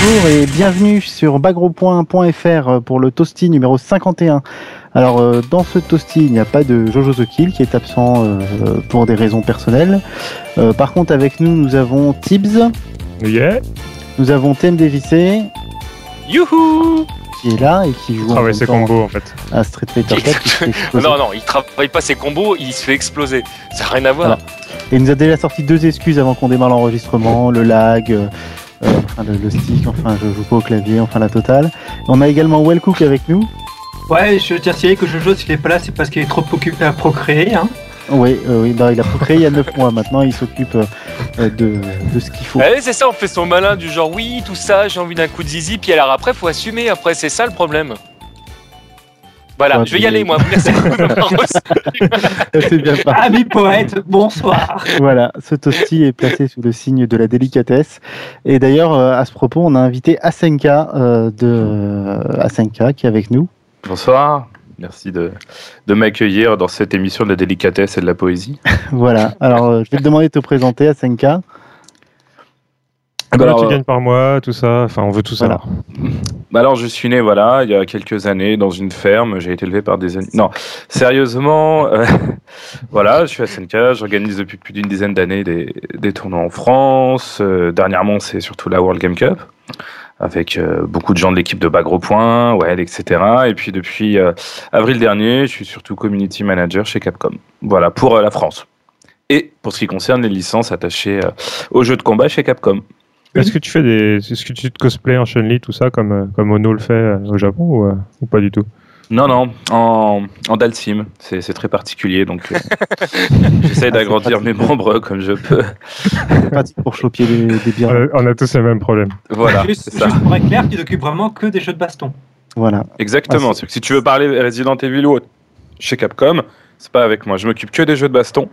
bonjour et bienvenue sur bagropoint.fr pour le toasty numéro 51. Alors euh, dans ce toasty, il n'y a pas de Jojo The Kill qui est absent euh, pour des raisons personnelles. Euh, par contre avec nous, nous avons Tibbs, Yeah. nous avons TMDJC Youhou qui est là et qui joue en Travaille même ses combos en fait. à Street Fighter 4 qui se fait exploser. Non, non, il travaille pas ses combos, il se fait exploser. Ça n'a rien à voir. Voilà. Et il nous a déjà sorti deux excuses avant qu'on démarre l'enregistrement, le lag, euh, euh, enfin le, le stick, enfin je joue pas au clavier, enfin la totale. On a également Wellcook avec nous. Ouais, je tiens à signaler que Jojo, s'il est pas là, c'est parce qu'il est trop occupé à procréer. Hein. Oui, euh, oui bah, il a procréé il y a 9 mois maintenant, il s'occupe euh, de, de ce qu'il faut. Eh, c'est ça, on fait son malin du genre oui, tout ça, j'ai envie d'un coup de zizi, puis alors après, faut assumer, après, c'est ça le problème. Voilà, Ouais, je vais y aller, moi. Merci. C'est bien parti. Ami poète, bonsoir. Voilà, ce toasty est placé sous le signe de la délicatesse. Et d'ailleurs, euh, à ce propos, on a invité Asenka euh, de euh, Asenka qui est avec nous. Bonsoir, merci de, de m'accueillir dans cette émission de la délicatesse et de la poésie. Voilà. Alors, euh, je vais te demander de te présenter, Asenka. Combien alors, tu euh, gagnes par mois, tout ça? Enfin, on veut tout Voilà. savoir. Bah alors je suis né voilà il y a quelques années dans une ferme, j'ai été élevé par des. Non, sérieusement, euh, voilà, je suis à SNK, j'organise depuis plus d'une dizaine d'années des, des tournois en France. Euh, dernièrement, c'est surtout la World Game Cup avec euh, beaucoup de gens de l'équipe de Bagro Point, ouais, etc. Et puis depuis avril dernier, je suis surtout community manager chez Capcom. Voilà pour la France. Et pour ce qui concerne les licences attachées aux jeux de combat chez Capcom. Est-ce que tu fais des. Est-ce que tu te cosplays en Chun-Li, tout ça, comme, euh, comme Ono le fait euh, au Japon ou, euh, ou pas du tout? Non, non, en, en Dalsim, c'est c'est très particulier, donc euh, j'essaie Ah, d'agrandir mes membres comme je peux. C'est pratique pour choper des, des bières. Euh, On a tous les mêmes problèmes. Voilà, juste, c'est ça. juste pour être clair, tu t'occupes vraiment que des jeux de baston. Voilà. Exactement. Ah, si tu veux parler Resident Evil ou autre chez Capcom, c'est pas avec moi. Je m'occupe que des jeux de baston.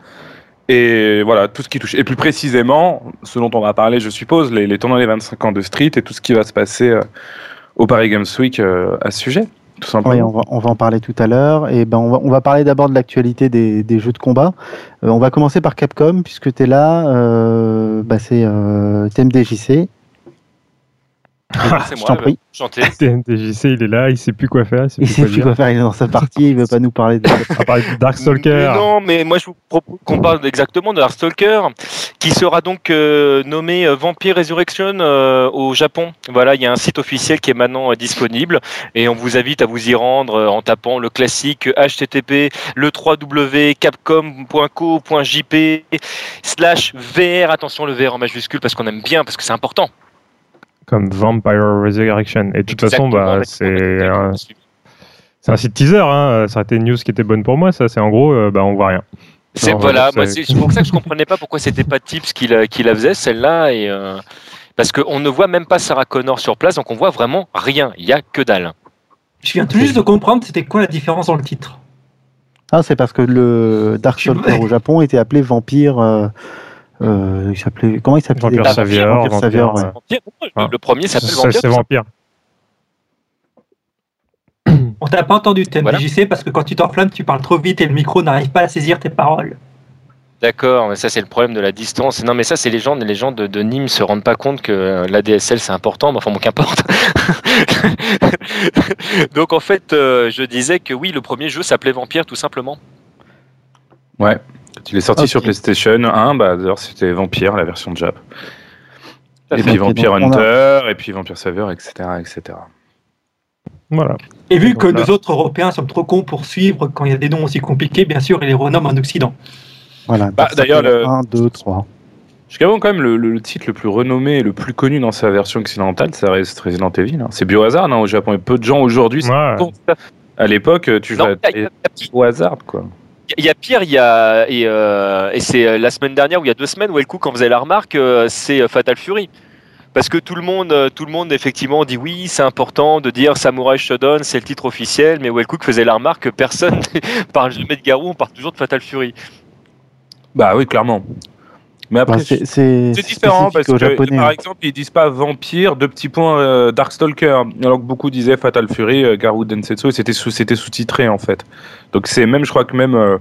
Et voilà, tout ce qui touche. Et plus précisément, ce dont on va parler, je suppose, les, les des 25 ans de Street et tout ce qui va se passer euh, au Paris Games Week euh, à ce sujet, tout Oui, simplement. va, on va en parler tout à l'heure. Et ben, on va, parler d'abord de l'actualité des, jeux de combat. Euh, on va commencer par Capcom, puisque tu es là. Bah, c'est euh, TMDJC. C'est je moi, t'en prie. chanté. TNTJC, il est là, il sait plus quoi faire. Il sait Il plus sait quoi plus quoi faire, il est dans sa partie, il veut pas nous parler de. Parler Darkstalker. Mais Non, mais moi je vous propose qu'on parle exactement de Darkstalker, qui sera donc euh, nommé euh, Vampire Resurrection euh, au Japon. Voilà, il y a un site officiel qui est maintenant euh, disponible et on vous invite à vous y rendre euh, en tapant le classique http le 3w capcom.co.jp slash VR. Attention, le VR en majuscule parce qu'on aime bien, parce que c'est important. Comme Vampire Resurrection. Et de toute façon, bah, c'est un, site teaser. Hein. Ça a été une news qui était bonne pour moi. Ça, c'est en gros, euh, bah, on voit rien. C'est voilà, c'est- pour ça que je comprenais pas pourquoi c'était pas Tips qui la, qui la faisait celle-là et euh, parce qu'on ne voit même pas Sarah Connor sur place, donc on voit vraiment rien. Il y a que dalle. Je viens tout juste de comprendre c'était quoi la différence dans le titre? Ah, c'est parce que le Darkstalker au Japon était appelé Vampire. Euh, euh, il s'appelait comment il s'appelait Vampire Savior, Vampire Savior, Vampire, ouais. Vampire, le, le premier s'appelle C'est Vampire. c'est Vampire. On t'a pas entendu, Voilà. TMDJC, parce que quand tu t'enflammes, tu parles trop vite et le micro n'arrive pas à saisir tes paroles. D'accord, mais ça c'est le problème de la distance. Non, mais ça c'est les gens, les gens de, de Nîmes se rendent pas compte que euh, l'ADSL c'est important, mais enfin bon qu'importe. donc en fait, euh, je disais que oui, le premier jeu s'appelait Vampire tout simplement. Ouais. Il est sorti sur PlayStation 1, bah, d'ailleurs, c'était Vampire, la version de Jap. Et puis Vampire a- Hunter, et puis Vampire Savior, etc. etc. Voilà. Et vu que là- nous autres Européens sommes trop cons pour suivre quand il y a des noms aussi compliqués, bien sûr, ils les renomment en Occident. Voilà. Bah, d'ailleurs, le- 1, 2, 3. Jusqu'à quand même, le, le- le titre le plus renommé et le plus connu dans sa version occidentale, ça reste Resident Evil. hein. C'est Biohazard hein, au Japon. Et peu de gens aujourd'hui se Ouais. À l'époque, tu Non, vas a- au hasard, quoi. Il y a pire, il y a et, euh, c'est euh, la semaine dernière ou il y a deux semaines où Elcook quand faisait la remarque, euh, c'est Fatal Fury. Parce que tout le monde, tout le monde effectivement dit oui, c'est important de dire Samurai Shodown, c'est le titre officiel, mais Wellcook faisait la remarque que personne parle jamais de Garou, on parle toujours de Fatal Fury. Bah oui, clairement. Mais après, Bah, c'est différent parce que, japonais. par exemple, ils disent pas vampire, deux petits points euh, Darkstalker, alors que beaucoup disaient Fatal Fury, euh, Garou Densetsu, et c'était sous, c'était sous-titré en fait. Donc c'est même, je crois que même, euh,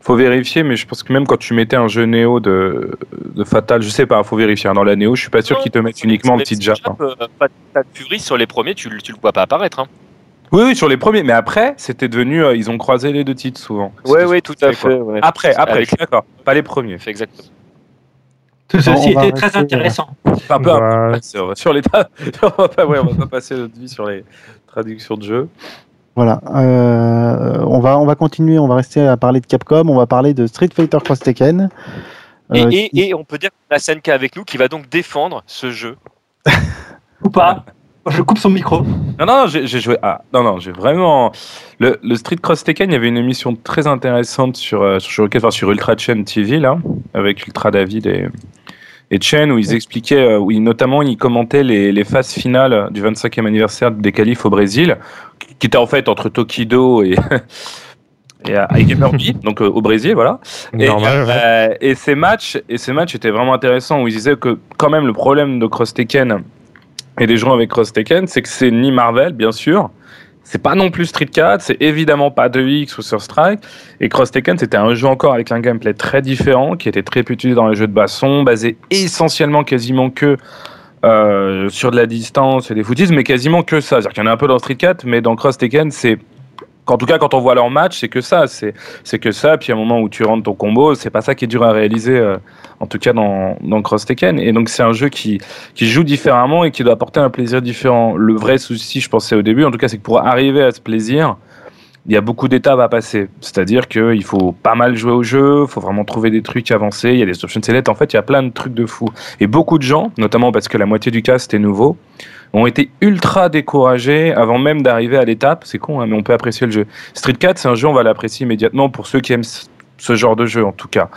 faut vérifier, mais je pense que même quand tu mettais un jeu Néo de, de Fatal, je sais pas, faut vérifier. hein. Dans la Néo, je suis pas sûr qu'ils te mettent uniquement le petit Jap. hein. euh, Fatal Fury sur les premiers, tu, le- tu le vois pas apparaître. Hein. Oui, oui, sur les premiers, mais après, c'était devenu, euh, ils ont croisé les deux titres souvent. C'était- ouais, tout à fait. ouais. Après, après, Avec- je suis d'accord, pas les premiers. Exactement. Tout On ceci va était très rester, intéressant. Enfin, peu sur les on va pas, ouais, on va pas passer notre vie sur les traductions de jeux. Voilà. Euh, on va on va continuer. On va rester à parler de Capcom. On va parler de Street Fighter Cross Tekken. Et, Euh, et- qui- et on peut dire qu'on a SNK avec nous qui va donc défendre ce jeu. Ou pas Je coupe son micro. Non, non, j'ai joué. Ah, non, non, j'ai vraiment. Le, le Street Cross Tekken, il y avait une émission très intéressante sur, euh, sur, enfin, sur Ultra Chain TV, là, avec Ultra David et, et Chen, où ils expliquaient, euh, où ils- notamment, ils commentaient les, les phases finales du 25e anniversaire des qualifs au Brésil, qui était en fait entre Tokido et. Et à et Gamerby, donc euh, au Brésil, voilà. Et, normal, ouais. euh, et ces matchs, et ces matchs étaient vraiment intéressants où ils disaient que quand même le problème de Cross Tekken et des gens avec Cross Tekken, c'est que c'est ni Marvel, bien sûr. C'est pas non plus Street 4, c'est évidemment pas 2X ou Sur Strike. Et Cross Tekken, c'était un jeu encore avec un gameplay très différent, qui était très utilisé dans les jeux de basson, basé essentiellement quasiment que euh, sur de la distance et des footies, mais quasiment que ça. C'est-à-dire qu'il y en a un peu dans Street 4, mais dans Cross Tekken, c'est en tout cas, quand on voit leur match, c'est que ça, c'est que ça. Puis à un moment où tu rentres ton combo, c'est pas ça qui est dur à réaliser, euh, en tout cas dans, dans Cross Tekken. Et donc c'est un jeu qui qui joue différemment et qui doit apporter un plaisir différent. Le vrai souci, je pensais au début, en tout cas, c'est que pour arriver à ce plaisir, il y a beaucoup d'étapes à passer. C'est-à-dire qu'il faut pas mal jouer au jeu, il faut vraiment trouver des trucs avancés. Il y a des options select. En fait, il y a plein de trucs de fou. Et beaucoup de gens, notamment parce que la moitié du cast est nouveau, ont été ultra découragés avant même d'arriver à l'étape. C'est con, hein, mais on peut apprécier le jeu. Street 4, c'est un jeu, on va l'apprécier immédiatement pour ceux qui aiment ce- genre de jeu, en tout cas.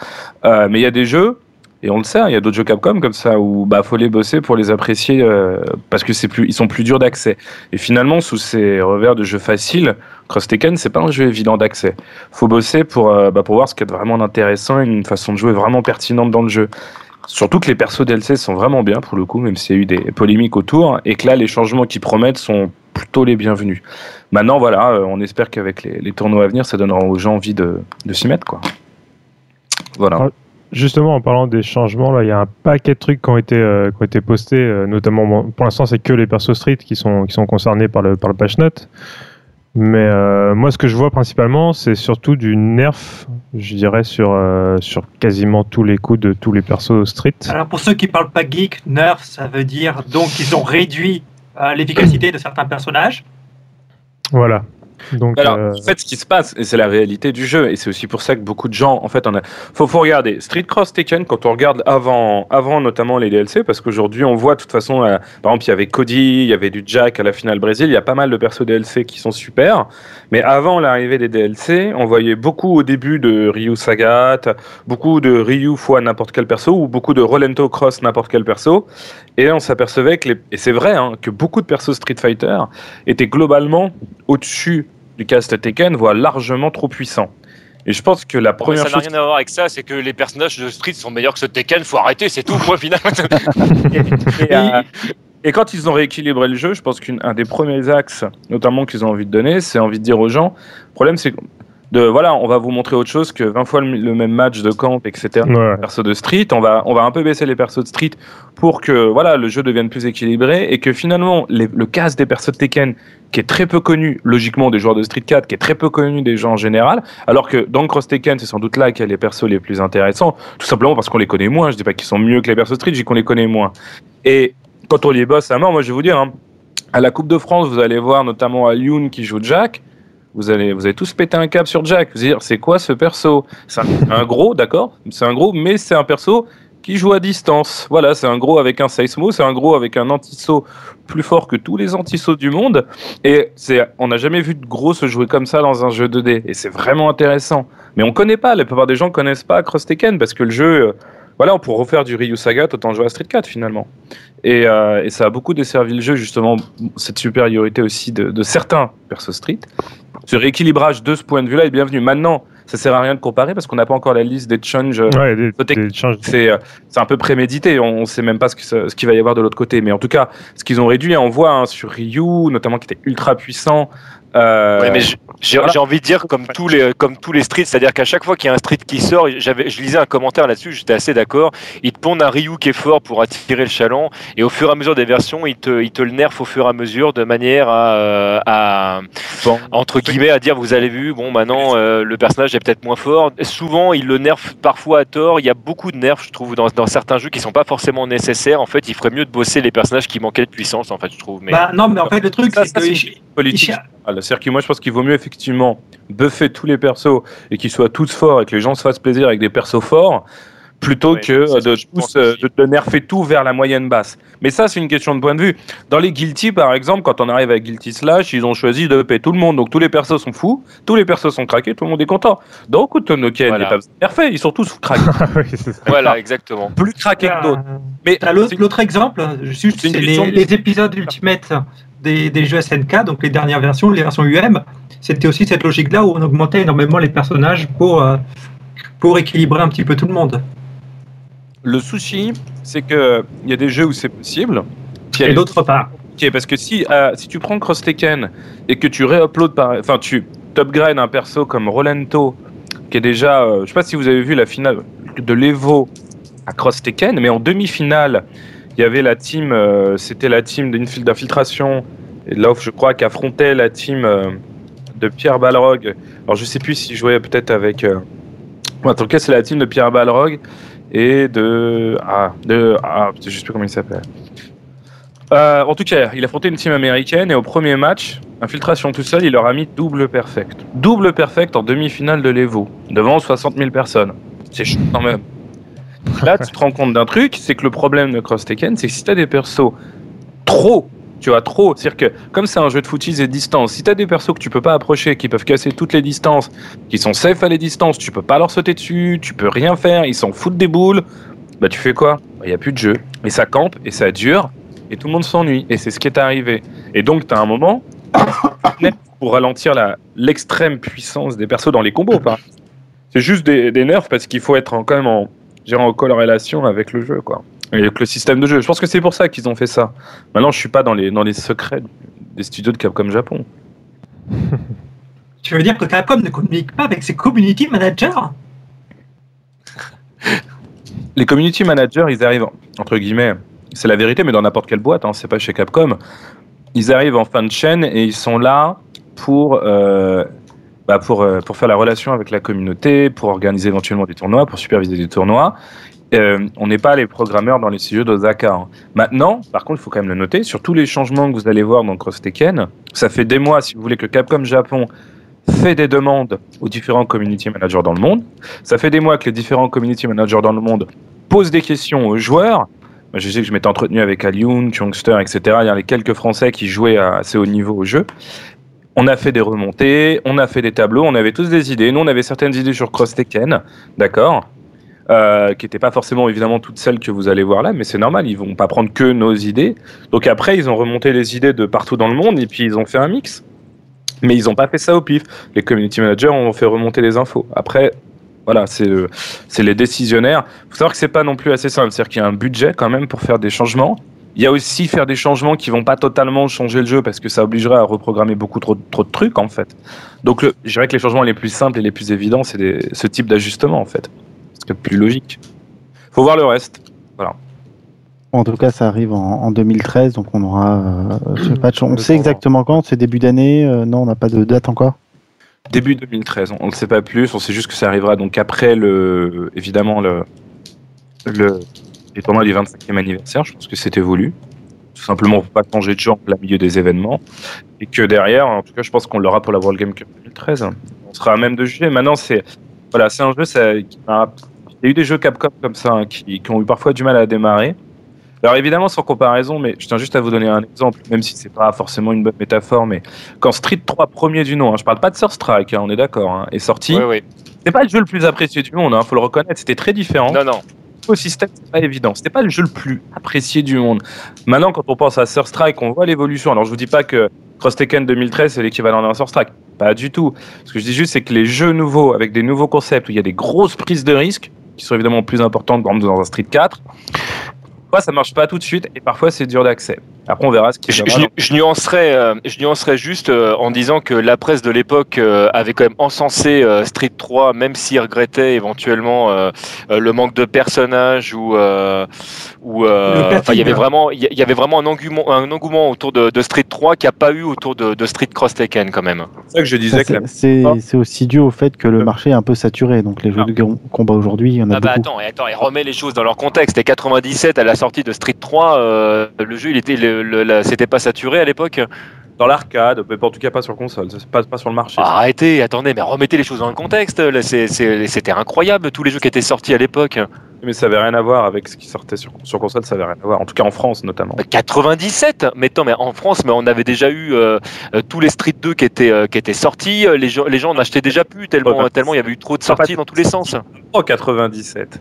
Euh, mais il y a des jeux, et on le sait, hein, il y a d'autres jeux Capcom comme ça où bah faut les bosser pour les apprécier euh, parce que plus, ils sont plus durs d'accès. Et finalement, sous ces revers de jeux faciles, Cross Tekken, c'est pas un jeu évident d'accès. Faut bosser pour euh, bah, pour voir ce qu'il y a de vraiment intéressant, et une façon de jouer vraiment pertinente dans le jeu. Surtout que les persos DLC sont vraiment bien pour le coup, même s'il y a eu des polémiques autour, et que là, les changements qu'ils promettent sont plutôt les bienvenus. Maintenant, voilà, euh, on espère qu'avec les, tournois à venir, ça donnera aux gens envie de, s'y mettre, quoi. Voilà. Justement, en parlant des changements, là, il y a un paquet de trucs qui ont été, euh, qui ont été postés, euh, notamment, pour l'instant, c'est que les persos street qui sont, qui sont concernés par le, par le patch note. Mais euh, moi, ce que je vois principalement, c'est surtout du nerf, je dirais, sur, euh, sur quasiment tous les coups de tous les persos street. Alors pour ceux qui parlent pas geek, nerf, ça veut dire donc qu'ils ont réduit euh, l'efficacité de certains personnages. Voilà. Donc, Alors, euh, en fait, ce qui se passe, et c'est la réalité du jeu, et c'est aussi pour ça que beaucoup de gens, en fait, on a. Faut, faut regarder Street Cross Tekken quand on regarde avant, avant notamment les DLC, parce qu'aujourd'hui, on voit de toute façon, euh, par exemple, il y avait Cody, il y avait du Jack à la finale Brésil, il y a pas mal de persos DLC qui sont super, mais avant l'arrivée des DLC, on voyait beaucoup au début de Ryu Sagat, beaucoup de Ryu fois n'importe quel perso, ou beaucoup de Rolento Cross n'importe quel perso, et on s'apercevait que, les... et c'est vrai, hein, que beaucoup de persos Street Fighter étaient globalement au-dessus du cast Tekken, voire largement trop puissant. Et je pense que la Bon, mais première ça n'a chose. rien à voir avec ça, c'est que les personnages de Street sont meilleurs que ceux de Tekken, faut arrêter, c'est tout, point final. Et, euh, et quand ils ont rééquilibré le jeu, je pense qu'un des premiers axes, notamment qu'ils ont envie de donner, c'est envie de dire aux gens. Le problème, c'est que de voilà, on va vous montrer autre chose que 20 fois le, le même match de camp, etc. ouais. persos de Street, on va, on va un peu baisser les persos de Street pour que voilà, le jeu devienne plus équilibré et que finalement les- le casse des persos de Tekken, qui est très peu connu logiquement des joueurs de Street 4, qui est très peu connu des gens en général, alors que dans Cross Tekken, c'est sans doute là qu'il y a les persos les plus intéressants, tout simplement parce qu'on les connaît moins. Je dis pas qu'ils sont mieux que les persos de Street, je dis qu'on les connaît moins. Et quand on les bosse à mort, moi je vais vous dire, hein, à la Coupe de France, vous allez voir notamment Alioun qui joue Jack. Vous allez, vous tous péter un câble sur Jack. Vous allez dire, c'est quoi ce perso? C'est un, gros, d'accord? C'est un gros, mais c'est un perso qui joue à distance. Voilà, c'est un gros avec un seismo, c'est un gros avec un anti-saut plus fort que tous les anti-sauts du monde. Et c'est, on n'a jamais vu de gros se jouer comme ça dans un jeu 2D. Et c'est vraiment intéressant. Mais on connaît pas, la plupart des gens connaissent pas Cross Tekken parce que le jeu, euh, voilà, pour refaire du Ryu Saga, autant jouer à Street 4 finalement. Et, euh, et ça a beaucoup desservi le jeu, justement, cette supériorité aussi de, de certains persos Street. Ce rééquilibrage de ce point de vue-là est bienvenu. Maintenant, ça sert à rien de comparer parce qu'on n'a pas encore la liste des changes. euh, Ouais, des, Peut-être des changes- c'est euh, c'est un peu prémédité. On ne sait même pas ce qu'il ce qu'il va y avoir de l'autre côté. Mais en tout cas, ce qu'ils ont réduit, on voit hein, sur Ryu, notamment qui était ultra puissant, Euh, Ouais, mais j'ai voilà. envie de dire comme tous les comme tous les streets, c'est-à-dire qu'à chaque fois qu'il y a un street qui sort, j'avais je lisais un commentaire là-dessus, j'étais assez d'accord. Ils te pondent un Ryu qui est fort pour attirer le chaland et au fur et à mesure des versions, ils te ils te le nerfent au fur et à mesure de manière à, euh, à bon. entre guillemets à dire vous avez vu bon maintenant euh, le personnage est peut-être moins fort. Souvent ils le nerfent parfois à tort. Il y a beaucoup de nerfs je trouve dans, dans certains jeux qui sont pas forcément nécessaires. En fait, il ferait mieux de bosser les personnages qui manquaient de puissance en fait je trouve. Mais Bah, non, mais en fait, le truc, c'est que. c'est politique. Il- générale. C'est-à-dire que moi, je pense qu'il vaut mieux effectivement buffer tous les persos et qu'ils soient tous forts et que les gens se fassent plaisir avec des persos forts plutôt Ouais, que c'est euh, de, que pense tous, euh, de, de nerfer tout vers la moyenne basse. Mais ça, c'est une question de point de vue. Dans les Guilty, par exemple, quand on arrive à Guilty Slash, ils ont choisi de payer tout le monde. Donc tous les persos sont fous, tous les persos sont craqués, tout le monde est content. Donc Utonoken, Voilà. il n'est pas de nerfer, ils sont tous craqués. Oui, voilà exactement. plus craqués que d'autres. Euh, Mais l'autre exemple, juste, c'est une c'est question les, de- les épisodes Ultimate des, des jeux SNK, donc les dernières versions, les versions UM. C'était aussi cette logique-là où on augmentait énormément les personnages pour, euh, pour équilibrer un petit peu tout le monde. le souci, c'est que il y a des jeux où c'est possible. puis Et des- d'autre part, Ok, parce que si, euh, si tu prends Cross Tekken et que tu réuploades par. Enfin, tu upgrades un perso comme Rolento, qui est déjà. euh, je sais pas si vous avez vu la finale de l'Evo à Cross Tekken, mais en demi-finale, il y avait la team. euh, C'était la team d'infil- d'infiltration, et là, je crois, qui affrontait la team euh, de Pierre Balrog. Alors, je sais plus si je jouais peut-être avec. euh, En tout cas, c'est la team de Pierre Balrog et de. Ah, de. Ah, je sais plus comment il s'appelle. En tout cas, il affrontait une team américaine et au premier match, infiltration tout seul, il leur a mis double perfect. Double perfect en demi-finale de l'Evo, devant 60 000 personnes. C'est chaud quand même. Là, tu te rends compte d'un truc, c'est que le problème de Cross Tekken, c'est que si t'as des persos trop, tu vois, trop, c'est-à-dire que comme c'est un jeu de footies et de distance, si t'as des persos que tu peux pas approcher, qui peuvent casser toutes les distances, qui sont safe à les distances, tu peux pas leur sauter dessus, tu peux rien faire, ils s'en foutent des boules, bah tu fais quoi? Il y a plus de jeu. Et ça campe, et ça dure, et tout le monde s'ennuie. Et c'est ce qui est arrivé. Et donc, tu as un moment pour ralentir l'extrême puissance des persos dans les combos. pas? C'est juste des, nerfs parce qu'il faut être quand même en, dirais, en corrélation avec le jeu, quoi. Et avec le système de jeu. Je pense que c'est pour ça qu'ils ont fait ça. Maintenant, je suis pas dans les, dans les secrets des studios de Capcom Japon. tu veux dire que Capcom ne communique pas avec ses community managers? Les community managers, ils arrivent, entre guillemets, c'est la vérité, mais dans n'importe quelle boîte, hein, c'est pas chez Capcom. Ils arrivent en fin de chaîne et ils sont là pour, euh, bah pour, euh, pour faire la relation avec la communauté, pour organiser éventuellement des tournois, pour superviser des tournois. Euh, on n'est pas les programmeurs dans les studios d'Osaka. hein. Maintenant, par contre, il faut quand même le noter, sur tous les changements que vous allez voir dans Cross Tekken, ça fait des mois, si vous voulez, que Capcom Japon fait des demandes aux différents community managers dans le monde. Ça fait des mois que les différents community managers dans le monde posent des questions aux joueurs. Je sais que je m'étais entretenu avec Alioun, Youngster, etc. Il y a les quelques Français qui jouaient à assez haut niveau au jeu. On a fait des remontées, on a fait des tableaux, on avait tous des idées. Nous, on avait certaines idées sur Cross Tekken, d'accord euh, qui n'étaient pas forcément évidemment toutes celles que vous allez voir là, mais c'est normal, ils vont pas prendre que nos idées. Donc après, ils ont remonté les idées de partout dans le monde et puis ils ont fait un mix. Mais ils n'ont pas fait ça au pif. Les community managers ont fait remonter les infos. Après, voilà, c'est c'est les décisionnaires. Il faut savoir que c'est pas non plus assez simple. C'est-à-dire qu'il y a un budget quand même pour faire des changements. Il y a aussi faire des changements qui vont pas totalement changer le jeu parce que ça obligerait à reprogrammer beaucoup trop, trop de trucs en fait. Donc le, je dirais que les changements les plus simples et les plus évidents, c'est des- ce type d'ajustement en fait. C'est plus logique. Faut voir le reste. En tout cas, ça arrive en, en 2013, donc on aura euh, ce patch. On sait exactement quand C'est début d'année euh, Non, on n'a pas de date encore? Début 2013, on ne sait pas plus, on sait juste que ça arrivera donc après le, évidemment le, le, les tournois du 25e anniversaire, je pense que c'était voulu, tout simplement pour pas changer de genre en plein milieu des événements, et que derrière, en tout cas, je pense qu'on l'aura pour la World Game Cup 2013. On sera à même de juger. Maintenant, c'est, voilà, c'est un jeu, ça, qui m'a- il y a eu des jeux Capcom comme ça hein, qui, qui ont eu parfois du mal à démarrer. Alors évidemment sans comparaison, mais je tiens juste à vous donner un exemple, même si c'est pas forcément une bonne métaphore, mais quand Street 3 premier du nom, hein, je parle pas de Sur Strike, hein, on est d'accord, hein, est sorti, Oui, oui. c'est pas le jeu le plus apprécié du monde, hein, faut le reconnaître, c'était très différent. Non, non. C'est pas évident. C'était pas le jeu le plus apprécié du monde. Maintenant, quand on pense à Sur Strike, on voit l'évolution. Alors, je vous dis pas que Cross Tekken 2013 c'est l'équivalent d'un Sur Strike. Pas du tout. Ce que je dis juste, c'est que les jeux nouveaux, avec des nouveaux concepts, où il y a des grosses prises de risques, qui sont évidemment plus importantes, par exemple dans un Street 4, parfois ça marche pas tout de suite, et parfois c'est dur d'accès. Après, on verra ce qui Je, je, je nuancerais, euh, je nuancerais juste euh, en disant que la presse de l'époque euh, avait quand même encensé euh, Street 3, même s'il regrettait éventuellement le manque de personnages ou, euh, euh, il y avait platine. vraiment, il y- il y avait vraiment un engouement, un engouement autour de, de Street 3 qui a pas eu autour de, de Street Cross Tekken quand même. C'est ça que je disais que la- C'est aussi dû au fait que le Euh. marché est un peu saturé. Donc les jeux Ah. de combat aujourd'hui, il y en a Ah bah beaucoup. attends, et attends, et remets les choses dans leur contexte. Et 97 à la sortie de Street 3, euh, le jeu il était, le, le- la- c'était pas saturé à l'époque. dans l'arcade, mais en tout cas pas sur console, c'est pas, pas sur le marché. Ah, arrêtez, attendez, mais remettez les choses dans le contexte. C'était incroyable tous les jeux qui étaient sortis à l'époque. Mais ça avait rien à voir avec ce qui sortait sur, sur console, ça avait rien à voir. En tout cas en France notamment. 97 Mais attends, mais en France, mais on avait déjà eu euh, euh, tous les Street 2 qui étaient, euh, qui étaient sortis. Les gens, les gens n'achetaient déjà plus tellement, Ouais, bah, tellement il y avait eu trop de ça sorties dans tous les sens. Oh 97.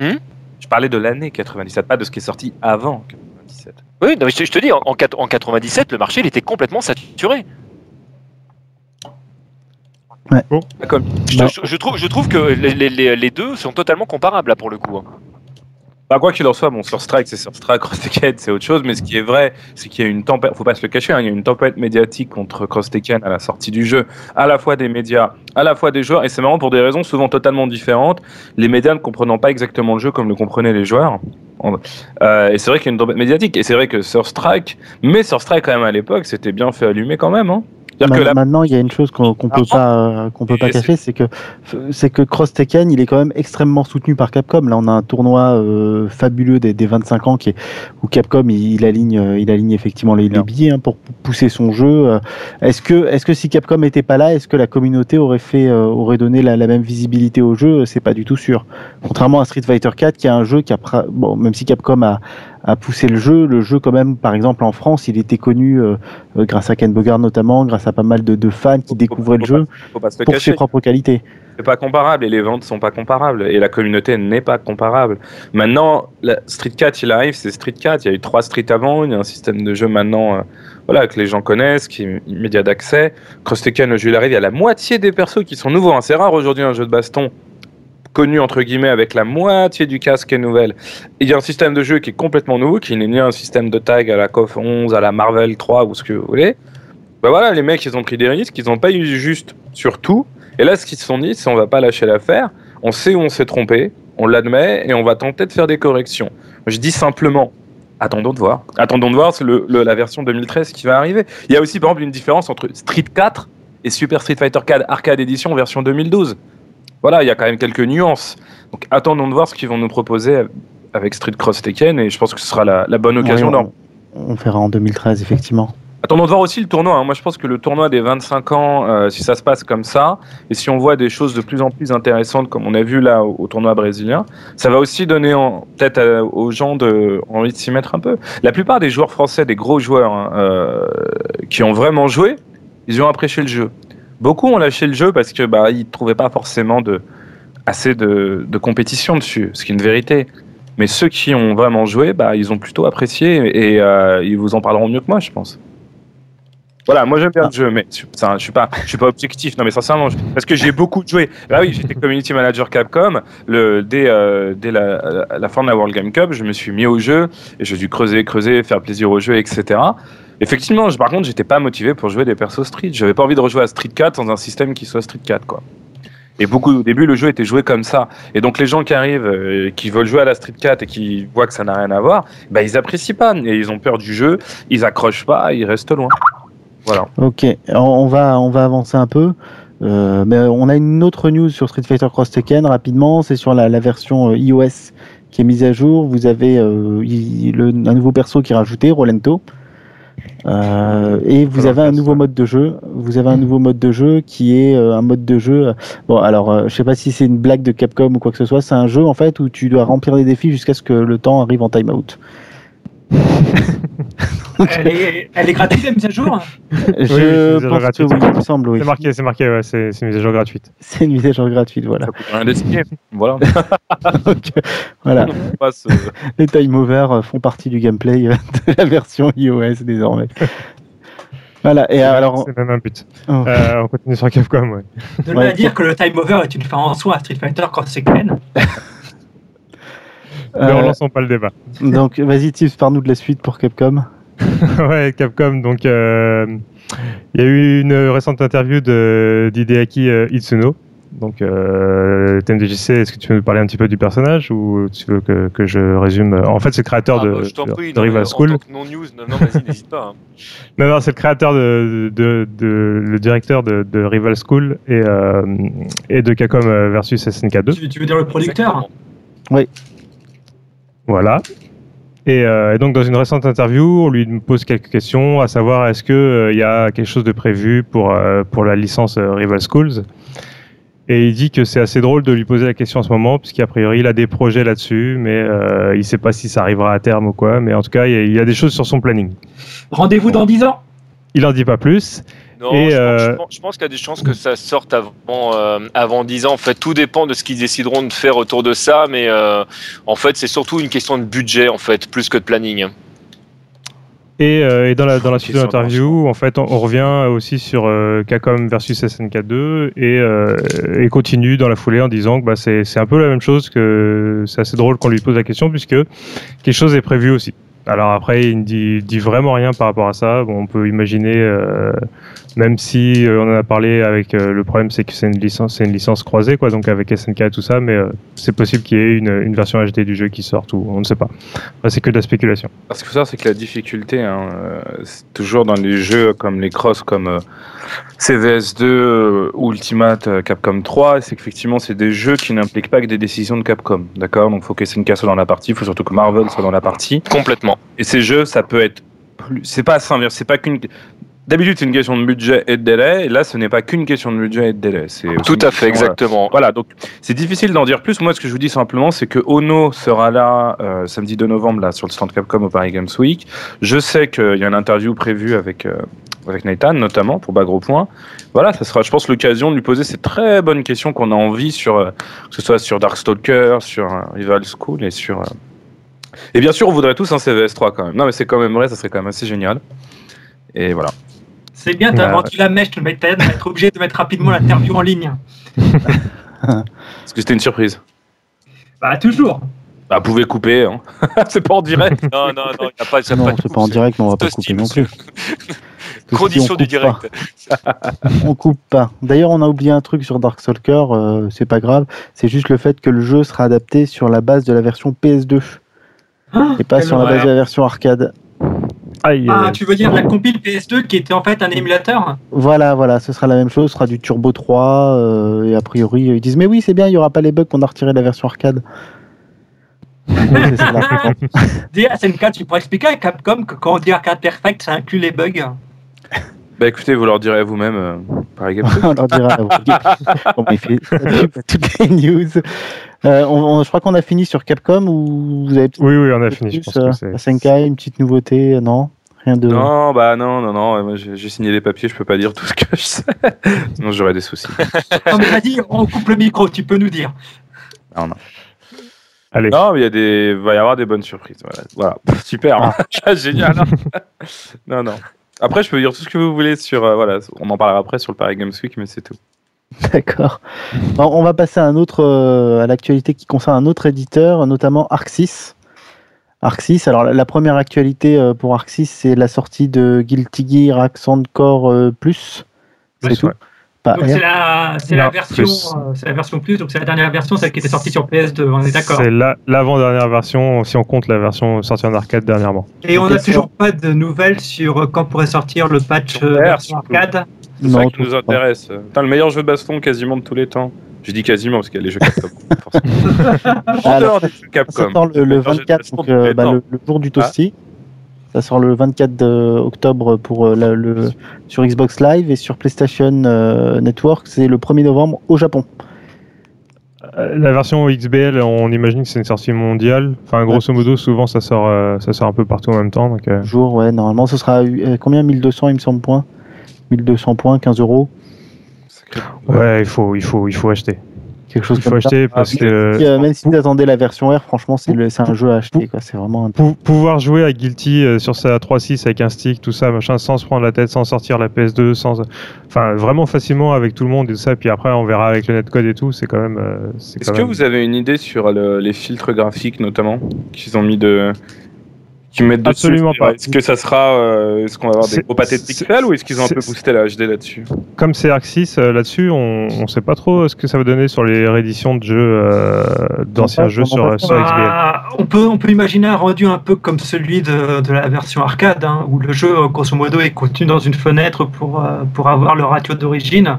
Hmm? Je parlais de l'année 97, pas de ce qui est sorti avant 97. Oui, non, mais je, je te dis, en, en quat- en 97, le marché il était complètement saturé. Pas Comme Je, Bah. je- je trouve, je trouve que les, les- les- les deux sont totalement comparables là pour le coup. hein. Bah, quoi qu'il en soit, bon, sur Strike, c'est sur Strike, Cross Tekken, c'est autre chose, mais ce qui est vrai, c'est qu'il y a une tempête, faut pas se le cacher, hein, il y a une tempête médiatique contre Cross Tekken à la sortie du jeu, à la fois des médias, à la fois des joueurs, et c'est marrant pour des raisons souvent totalement différentes, les médias ne comprenant pas exactement le jeu comme le comprenaient les joueurs. Euh, et c'est vrai qu'il y a une tempête médiatique, et c'est vrai que sur Strike, mais sur Strike quand même à l'époque, c'était bien fait allumer quand même, hein. Que Maintenant, il y a une chose qu'on qu'on peut Ah, pas euh, qu'on peut pas cacher, c'est que c'est que Cross Tekken, il est quand même extrêmement soutenu par Capcom. Là, on a un tournoi euh, fabuleux des, des 25 ans qui est où Capcom il, il aligne euh, il aligne effectivement les, les billets hein, pour pousser son jeu. Euh, Est-ce que est-ce que si Capcom était pas là, est-ce que la communauté aurait fait euh, aurait donné la, la même visibilité au jeu? C'est pas du tout sûr. Contrairement à Street Fighter 4, qui est un jeu qui a bon même si Capcom a a poussé le jeu, le jeu quand même, par exemple en France, il était connu euh, euh, grâce à Ken Bogard notamment, grâce à pas mal de, de fans qui Faut- découvraient le faut jeu pas- se pour cacher. ses propres qualités. C'est pas comparable et les ventes sont pas comparables et la communauté n'est pas comparable. Maintenant, la Street 4 il arrive, c'est Street 4. Il y a eu trois Street avant, il y a un système de jeu maintenant, euh, voilà, que les gens connaissent, qui est immédiat d'accès. Cross Tekken, le jeu il arrive, il y a la moitié des persos qui sont nouveaux. hein. C'est rare aujourd'hui un jeu de baston connu entre guillemets avec la moitié du casque est nouvelle. Il y a un système de jeu qui est complètement nouveau, qui n'est ni un système de tag à la KOF 11, à la Marvel 3 ou ce que vous voulez. Ben voilà, les mecs ils ont pris des risques, ils n'ont pas eu juste sur tout. Et là, ce qu'ils se sont dit, c'est on va pas lâcher l'affaire. On sait où on s'est trompé, on l'admet et on va tenter de faire des corrections. Je dis simplement, attendons de voir. Attendons de voir, c'est le, le- la version 2013 qui va arriver. Il y a aussi par exemple une différence entre Street 4 et Super Street Fighter 4 Arcade Edition version 2012. Voilà, il y a quand même quelques nuances. Donc attendons de voir ce qu'ils vont nous proposer avec Street Cross Tekken et je pense que ce sera la, la bonne occasion Ouais, d'en on, on verra en 2013 effectivement. Attendons de voir aussi le tournoi. hein. Moi, je pense que le tournoi des 25 ans, euh, si ça se passe comme ça, et si on voit des choses de plus en plus intéressantes, comme on a vu là au, au tournoi brésilien, ça va aussi donner en- peut-être euh, aux gens de, envie de s'y mettre un peu. La plupart des joueurs français, des gros joueurs hein, euh, qui ont vraiment joué, ils ont apprécié le jeu. Beaucoup ont lâché le jeu parce que bah ils trouvaient pas forcément de assez de, de compétition dessus, ce qui est une vérité. Mais ceux qui ont vraiment joué, bah, ils ont plutôt apprécié et euh, ils vous en parleront mieux que moi, je pense. Voilà, moi j'aime bien le jeu, mais je, ça, je suis pas, je suis pas objectif. Non, mais sincèrement, je- parce que j'ai beaucoup joué. Bah oui, j'étais community manager Capcom. Le, dès euh, dès la, fin de la World Game Cup, je me suis mis au jeu et j'ai dû creuser, creuser, faire plaisir au jeu, etc. Effectivement, par contre, j'étais pas motivé pour jouer des persos Street. J'avais pas envie de rejouer à Street 4 dans un système qui soit Street 4, quoi. Et beaucoup au début, le jeu était joué comme ça. Et donc les gens qui arrivent, euh, qui veulent jouer à la Street 4 et qui voient que ça n'a rien à voir, bah ils apprécient pas et ils ont peur du jeu, ils accrochent pas, ils restent loin. Voilà. Ok, on va on va avancer un peu. Euh, mais on a une autre news sur Street Fighter Cross Tekken rapidement, c'est sur la, version euh, iOS qui est mise à jour. Vous avez euh, un nouveau perso qui est rajouté, Rolento. Euh, et vous avez un nouveau mode de jeu. Vous avez un nouveau mode de jeu qui est euh, un mode de jeu. Bon, alors euh, je sais pas si c'est une blague de Capcom ou quoi que ce soit. C'est un jeu en fait où tu dois remplir des défis jusqu'à ce que le temps arrive en timeout. Elle est, elle est gratuite la mise à jour Je c'est déjà pense que gratuit. oui, il me semble oui. C'est marqué, c'est marqué, ouais, c'est c'est une mise à jour gratuite. C'est une mise à jour gratuite, voilà. Ça coûte rien d'essayer. voilà. Donc, voilà. Passe, euh, Les time over euh, font partie du gameplay euh, de la version iOS désormais. Voilà, et alors, C'est même un but. Oh. Euh, on continue sur Capcom, ouais. De là Ouais. à dire que le time over est une fin en soi à Street Fighter Cross Tekken. Ne euh, relançons pas le débat. donc vas-y Tips, parle-nous de la suite pour Capcom. ouais, Capcom. Donc, euh, il y a eu une récente interview de d'Hideaki euh, Itsuno. Donc, euh, TMDJC, est-ce que tu veux nous parler un petit peu du personnage ou tu veux que, que je résume En fait, c'est le créateur Ah, de, bah, je de- prie, de non, mais Rival en School. tant que non news, non, non, vas-y, n'hésite pas. hein. Non, non, c'est le créateur de, de, de- le directeur de, de Rival School et, euh, et de Capcom versus SNK 2. Tu, tu veux dire le producteur? Exactement. Voilà. Et, euh, et donc dans une récente interview, on lui pose quelques questions, à savoir est-ce que euh, y a quelque chose de prévu pour euh, pour la licence Rival Schools? Et il dit que c'est assez drôle de lui poser la question en ce moment, puisqu'a priori il a des projets là-dessus, mais il sait pas si ça arrivera à terme ou quoi. Mais en tout cas, il y a, il y a des choses sur son planning. Rendez-vous dans 10 ans Il en dit pas plus. Non, Et, je, pense, euh, je pense- je pense qu'il y a des chances que ça sorte avant, euh, avant 10 ans. En fait, tout dépend de ce qu'ils décideront de faire autour de ça, mais euh, en fait, c'est surtout une question de budget, en fait, plus que de planning. Et, euh, et dans la, dans la suite de l'interview, en fait, on, on revient aussi sur euh, Capcom versus SNK 2 et, euh, et continue dans la foulée en disant que bah, c'est c'est un peu la même chose, que c'est assez drôle qu'on lui pose la question puisque quelque chose est prévu aussi. Alors après, il ne dit, dit vraiment rien par rapport à ça. Bon, on peut imaginer, euh, même si euh, on en a parlé avec euh, le problème, c'est que c'est une licence, c'est une licence croisée, quoi, donc avec SNK et tout ça, mais euh, c'est possible qu'il y ait une, une version HD du jeu qui sorte ou on ne sait pas. C'est que de la spéculation. Parce que ça, c'est que la difficulté, hein, euh, c'est toujours dans les jeux comme les cross, comme euh, CVS2, euh, Ultimate, euh, Capcom 3, c'est qu'effectivement, c'est des jeux qui n'impliquent pas que des décisions de Capcom. D'accord? Donc, il faut que SNK soit dans la partie, il faut surtout que Marvel soit dans la partie. Complètement. Et ces jeux, ça peut être plus. C'est pas simple, c'est pas qu'une. D'habitude, c'est une question de budget et de délai, et là, ce n'est pas qu'une question de budget et de délai. C'est Tout à fait, euh, exactement. voilà, donc c'est difficile d'en dire plus. Moi, ce que je vous dis simplement, c'est que Ono sera là euh, samedi 2 novembre là sur le stand Capcom au Paris Games Week. Je sais qu'il y a une interview prévue avec euh, avec Nathan notamment pour Bagro Point. Voilà, ça sera, je pense, l'occasion de lui poser ces très bonnes questions qu'on a envie sur que ce soit sur Darkstalker, sur Rival School et sur et bien sûr, on voudrait tous un CVS3 quand même. Non, mais c'est quand même vrai, ça serait quand même assez génial. Et voilà. C'est bien, t'as Ouais. vendu la mèche, t'as être obligé de mettre rapidement l'interview en ligne. Parce que c'était une surprise. Bah, toujours. Bah, vous pouvez couper, hein. c'est pas en direct. Non, non, non, il n'y a pas, y a Non, c'est pas en direct, mais on va pas couper non plus. Condition on du direct. On coupe pas. D'ailleurs, on a oublié un truc sur Darkstalker, euh, c'est pas grave. C'est juste le fait que le jeu sera adapté sur la base de la version PS2 et pas quelle sur la base de la version arcade. Aïe, Ah, tu veux dire la compile PS2 qui était en fait un émulateur Voilà, voilà, ce sera la même chose, ce sera du Turbo 3 euh, et a priori ils disent mais oui c'est bien, il y aura pas les bugs qu'on a retiré de la version arcade. Oui, c'est ça, la- Dis à SNK, tu pourrais expliquer à Capcom que quand on dit arcade perfect, ça inclut les bugs Bah écoutez, vous leur direz vous-même euh, par Game on leur dira. Bon, mais il fait ça pub à toutes les news. Euh, on- on- je crois qu'on a fini sur Capcom ou vous avez Oui, oui, on a plus, fini. Je pense euh, que Senkai, une petite nouveauté, euh, non? Rien de. Non, bah non, non, non. J'ai signé les papiers, je peux pas dire tout ce que je sais. Sinon, j'aurais des soucis. Non mais vas-y, on coupe le micro, tu peux nous dire. Allez. Non, mais il y a des, va y avoir des bonnes surprises. Voilà, super, hein. génial. hein. non, non. Après, je peux dire tout ce que vous voulez sur, euh, voilà, on en parlera après sur le Paris Games Week, mais c'est tout. D'accord. On va passer à un autre, euh, à l'actualité qui concerne un autre éditeur, notamment Arxis. Arxis, alors la, la première actualité euh, pour Arxis, c'est la sortie de Guilty Gear Accent Core euh, Plus. C'est tout. c'est la, c'est la version, plus. euh, c'est la version plus, donc c'est la dernière version, celle qui était sortie sur PS2, on est d'accord. C'est la- l'avant-dernière version, si on compte la version sortie en arcade dernièrement. Et on n'a toujours pas de nouvelles sur quand pourrait sortir le patch euh, version arcade. C'est ça qui nous intéresse. Putain, le meilleur jeu de baston quasiment de tous les temps. Je dis quasiment parce qu'il y a les jeux Capcom. forcément. En Alors, dehors des jeux Ça Capcom. sort le, le meilleur jeu de 24, baston donc, de tous euh, bah, le, le jour du Toasty. Ça sort le 24 de- octobre pour euh, la- le, sur Xbox Live et sur PlayStation euh, Network, c'est le 1er novembre au Japon. La version XBL, on imagine que c'est une sortie mondiale. Enfin, grosso modo, souvent ça sort, euh, ça sort un peu partout en même temps. Donc, euh, Jour, ouais, normalement ce sera euh, combien? 1200 il me semble points 1200 points, 15 euros, ouais, il faut, il faut, il faut acheter. quelque chose Il faut comme ça. acheter parce Si, que euh, même si vous attendez la version R, franchement c'est un jeu à acheter, quoi. C'est vraiment un... pouvoir jouer à Guilty euh, sur sa 3.6 avec un stick, tout ça, machin, sans se prendre la tête, sans sortir la PS2, sans, enfin, vraiment facilement avec tout le monde et tout ça. Puis après, on verra avec le netcode et tout. C'est quand même, euh, Est-ce que même- vous avez une idée sur le- les filtres graphiques notamment qu'ils ont mis de qui mettent dessus. Absolument pas. Est-ce que ça sera, euh, est-ce qu'on va avoir des gros pâtés de pixels ou est-ce qu'ils ont un peu boosté la HD là-dessus Comme c'est Arc 6 euh, là-dessus, on ne sait pas trop ce que ça va donner sur les rééditions de jeux euh, d'anciens jeux sur, XBL. Ah, on, peut, on peut imaginer un rendu un peu comme celui de, de la version arcade, hein, où le jeu, grosso modo, est contenu dans une fenêtre pour, euh, pour avoir le ratio d'origine.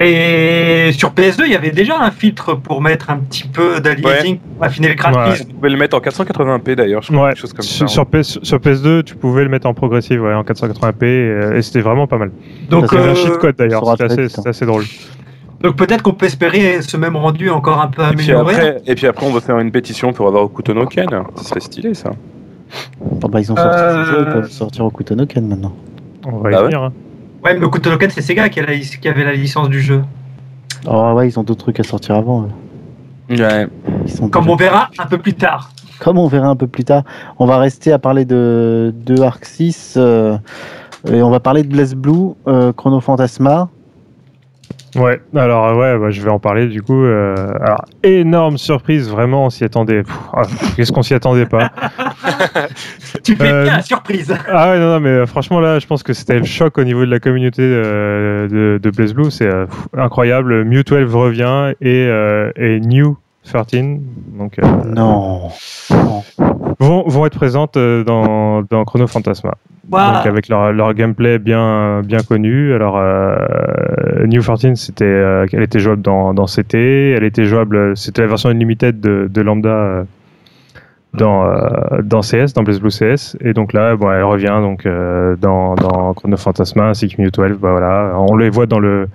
Et sur PS2, il y avait déjà un filtre pour mettre un petit peu d'aliasing, pour affiner le graphisme. Vous pouvez le mettre en 480p d'ailleurs, je crois, Ouais, quelque chose comme sur, ça. sur PS, sur PS2, tu pouvais le mettre en progressive ouais, en 480p euh, et c'était vraiment pas mal. Donc, C'était un euh, cheat code d'ailleurs, c'était très assez, vite, hein. assez drôle. donc peut-être qu'on peut espérer ce même rendu encore un peu Et puis, amélioré. après, et puis après, on va faire une pétition pour avoir Okuto no Ken. Ça serait stylé ça. Ah bah, ils ont sorti Euh, ce jeu, ils peuvent sortir au Kutonoken maintenant. On va y Bah ouais. venir. hein. Ouais, mais Kutonoken, c'est Sega qui, a la- qui avait la licence du jeu. Oh ouais, ils ont d'autres trucs à sortir avant. eux. Ouais. Ils sont Comme déjà- on verra un peu plus tard. Comme on verra un peu plus tard, on va rester à parler de, de Arc 6 euh, et on va parler de Blaze Blue, euh, Chrono Phantasma. Ouais, alors euh, ouais, bah, je vais en parler du coup. euh, alors, énorme surprise, vraiment, on s'y attendait. Ah, Qu'est-ce qu'on s'y attendait pas Tu fais Euh, bien la surprise. Ah ouais, non, non, mais franchement là, je pense que c'était le choc au niveau de la communauté euh, de, de Blaze Blue. C'est incroyable. Mew 12 revient et, et New 13, donc euh, Non. Non. vont, vont être présentes euh, dans, dans Chrono Phantasma. Waouh. Donc avec leur, leur gameplay bien bien connu. Alors euh, New 14 c'était euh, elle était jouable dans, dans CT, elle était jouable c'était la version unlimited de, de lambda euh, dans euh, dans CS dans Blaze Blue CS et donc là bon elle revient donc euh, dans dans Chrono Phantasma ainsi que Mew 12 bah voilà, on les voit dans le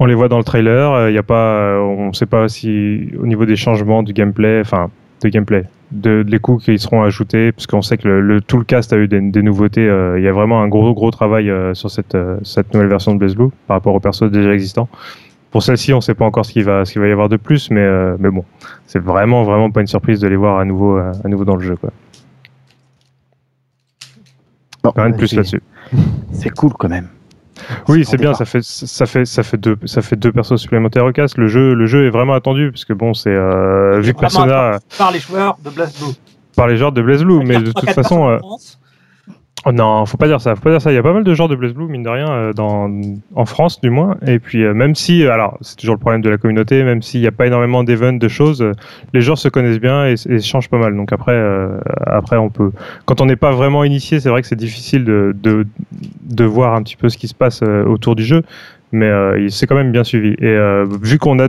on les voit dans le trailer, il y a pas euh, on sait pas si au niveau des changements du gameplay enfin de gameplay de, de les coups qui seront ajoutés, parce qu'on sait que le, le- tout le cast a eu des, des nouveautés. euh, il y a vraiment un gros gros travail euh, sur cette, euh, cette nouvelle version de Blaze Blue par rapport aux persos déjà existants. Pour celle-ci, on ne sait pas encore ce qu'il va, ce qu'il va y avoir de plus, mais, euh, mais bon, c'est vraiment vraiment pas une surprise de les voir à nouveau, euh, à nouveau dans le jeu. Quoi. Bon, Rien de plus là-dessus. C'est cool quand même. Oui, c'est bien, ça fait, ça, fait, ça, fait deux, ça fait deux persos supplémentaires au cast. Le jeu, le jeu est vraiment attendu, parce que bon, c'est euh, vu que Persona par les joueurs de Blast Blue. par les genres de Blaze Blue, mais de toute façon. Oh non, faut pas dire ça. Faut pas dire ça. Il y a pas mal de genres de Blaze Blue, mine de rien, euh, en France du moins. Et puis euh, même si, euh, alors c'est toujours le problème de la communauté, même s'il n'y a pas énormément d'events, de choses, les joueurs se connaissent bien et, et changent pas mal. Donc après, après on peut, quand on n'est pas vraiment initié, c'est vrai que c'est difficile de, de voir un petit peu ce qui se passe autour du jeu, mais euh, il s'est quand même bien suivi. Et vu qu'on a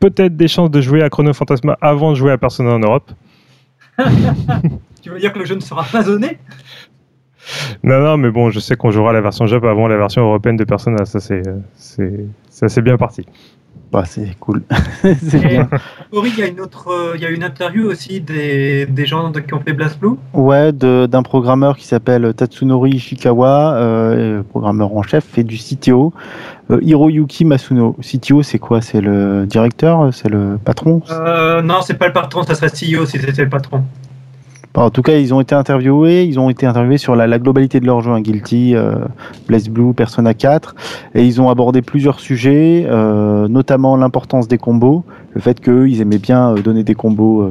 peut-être des chances de jouer à Chrono Phantasma avant de jouer à Persona en Europe. Tu veux dire que le jeu ne sera pas zoné Non, non, mais bon, je sais qu'on jouera la version Jap avant la version européenne de Persona. Ça, c'est, euh, c'est, ça, c'est bien parti. Bah, c'est cool. c'est bien. Ori, il y a une autre, euh, il y a une interview aussi des, des gens de- qui ont fait Blast Blue. Ouais, de- d'un programmeur qui s'appelle Tatsunori Ishikawa, euh, programmeur en chef, et du CTO, euh, Hiroyuki Masuno. CTO, c'est quoi? C'est le directeur? C'est le patron? Euh, non, c'est pas le patron, ça serait CEO si c'était le patron. En tout cas, ils ont été interviewés. Ils ont été interviewés sur la, globalité de leur jeu, hein, Guilty, euh, Blaze Blue, Persona 4, et ils ont abordé plusieurs sujets, euh, notamment l'importance des combos, le fait qu'eux, ils aimaient bien euh, donner des combos,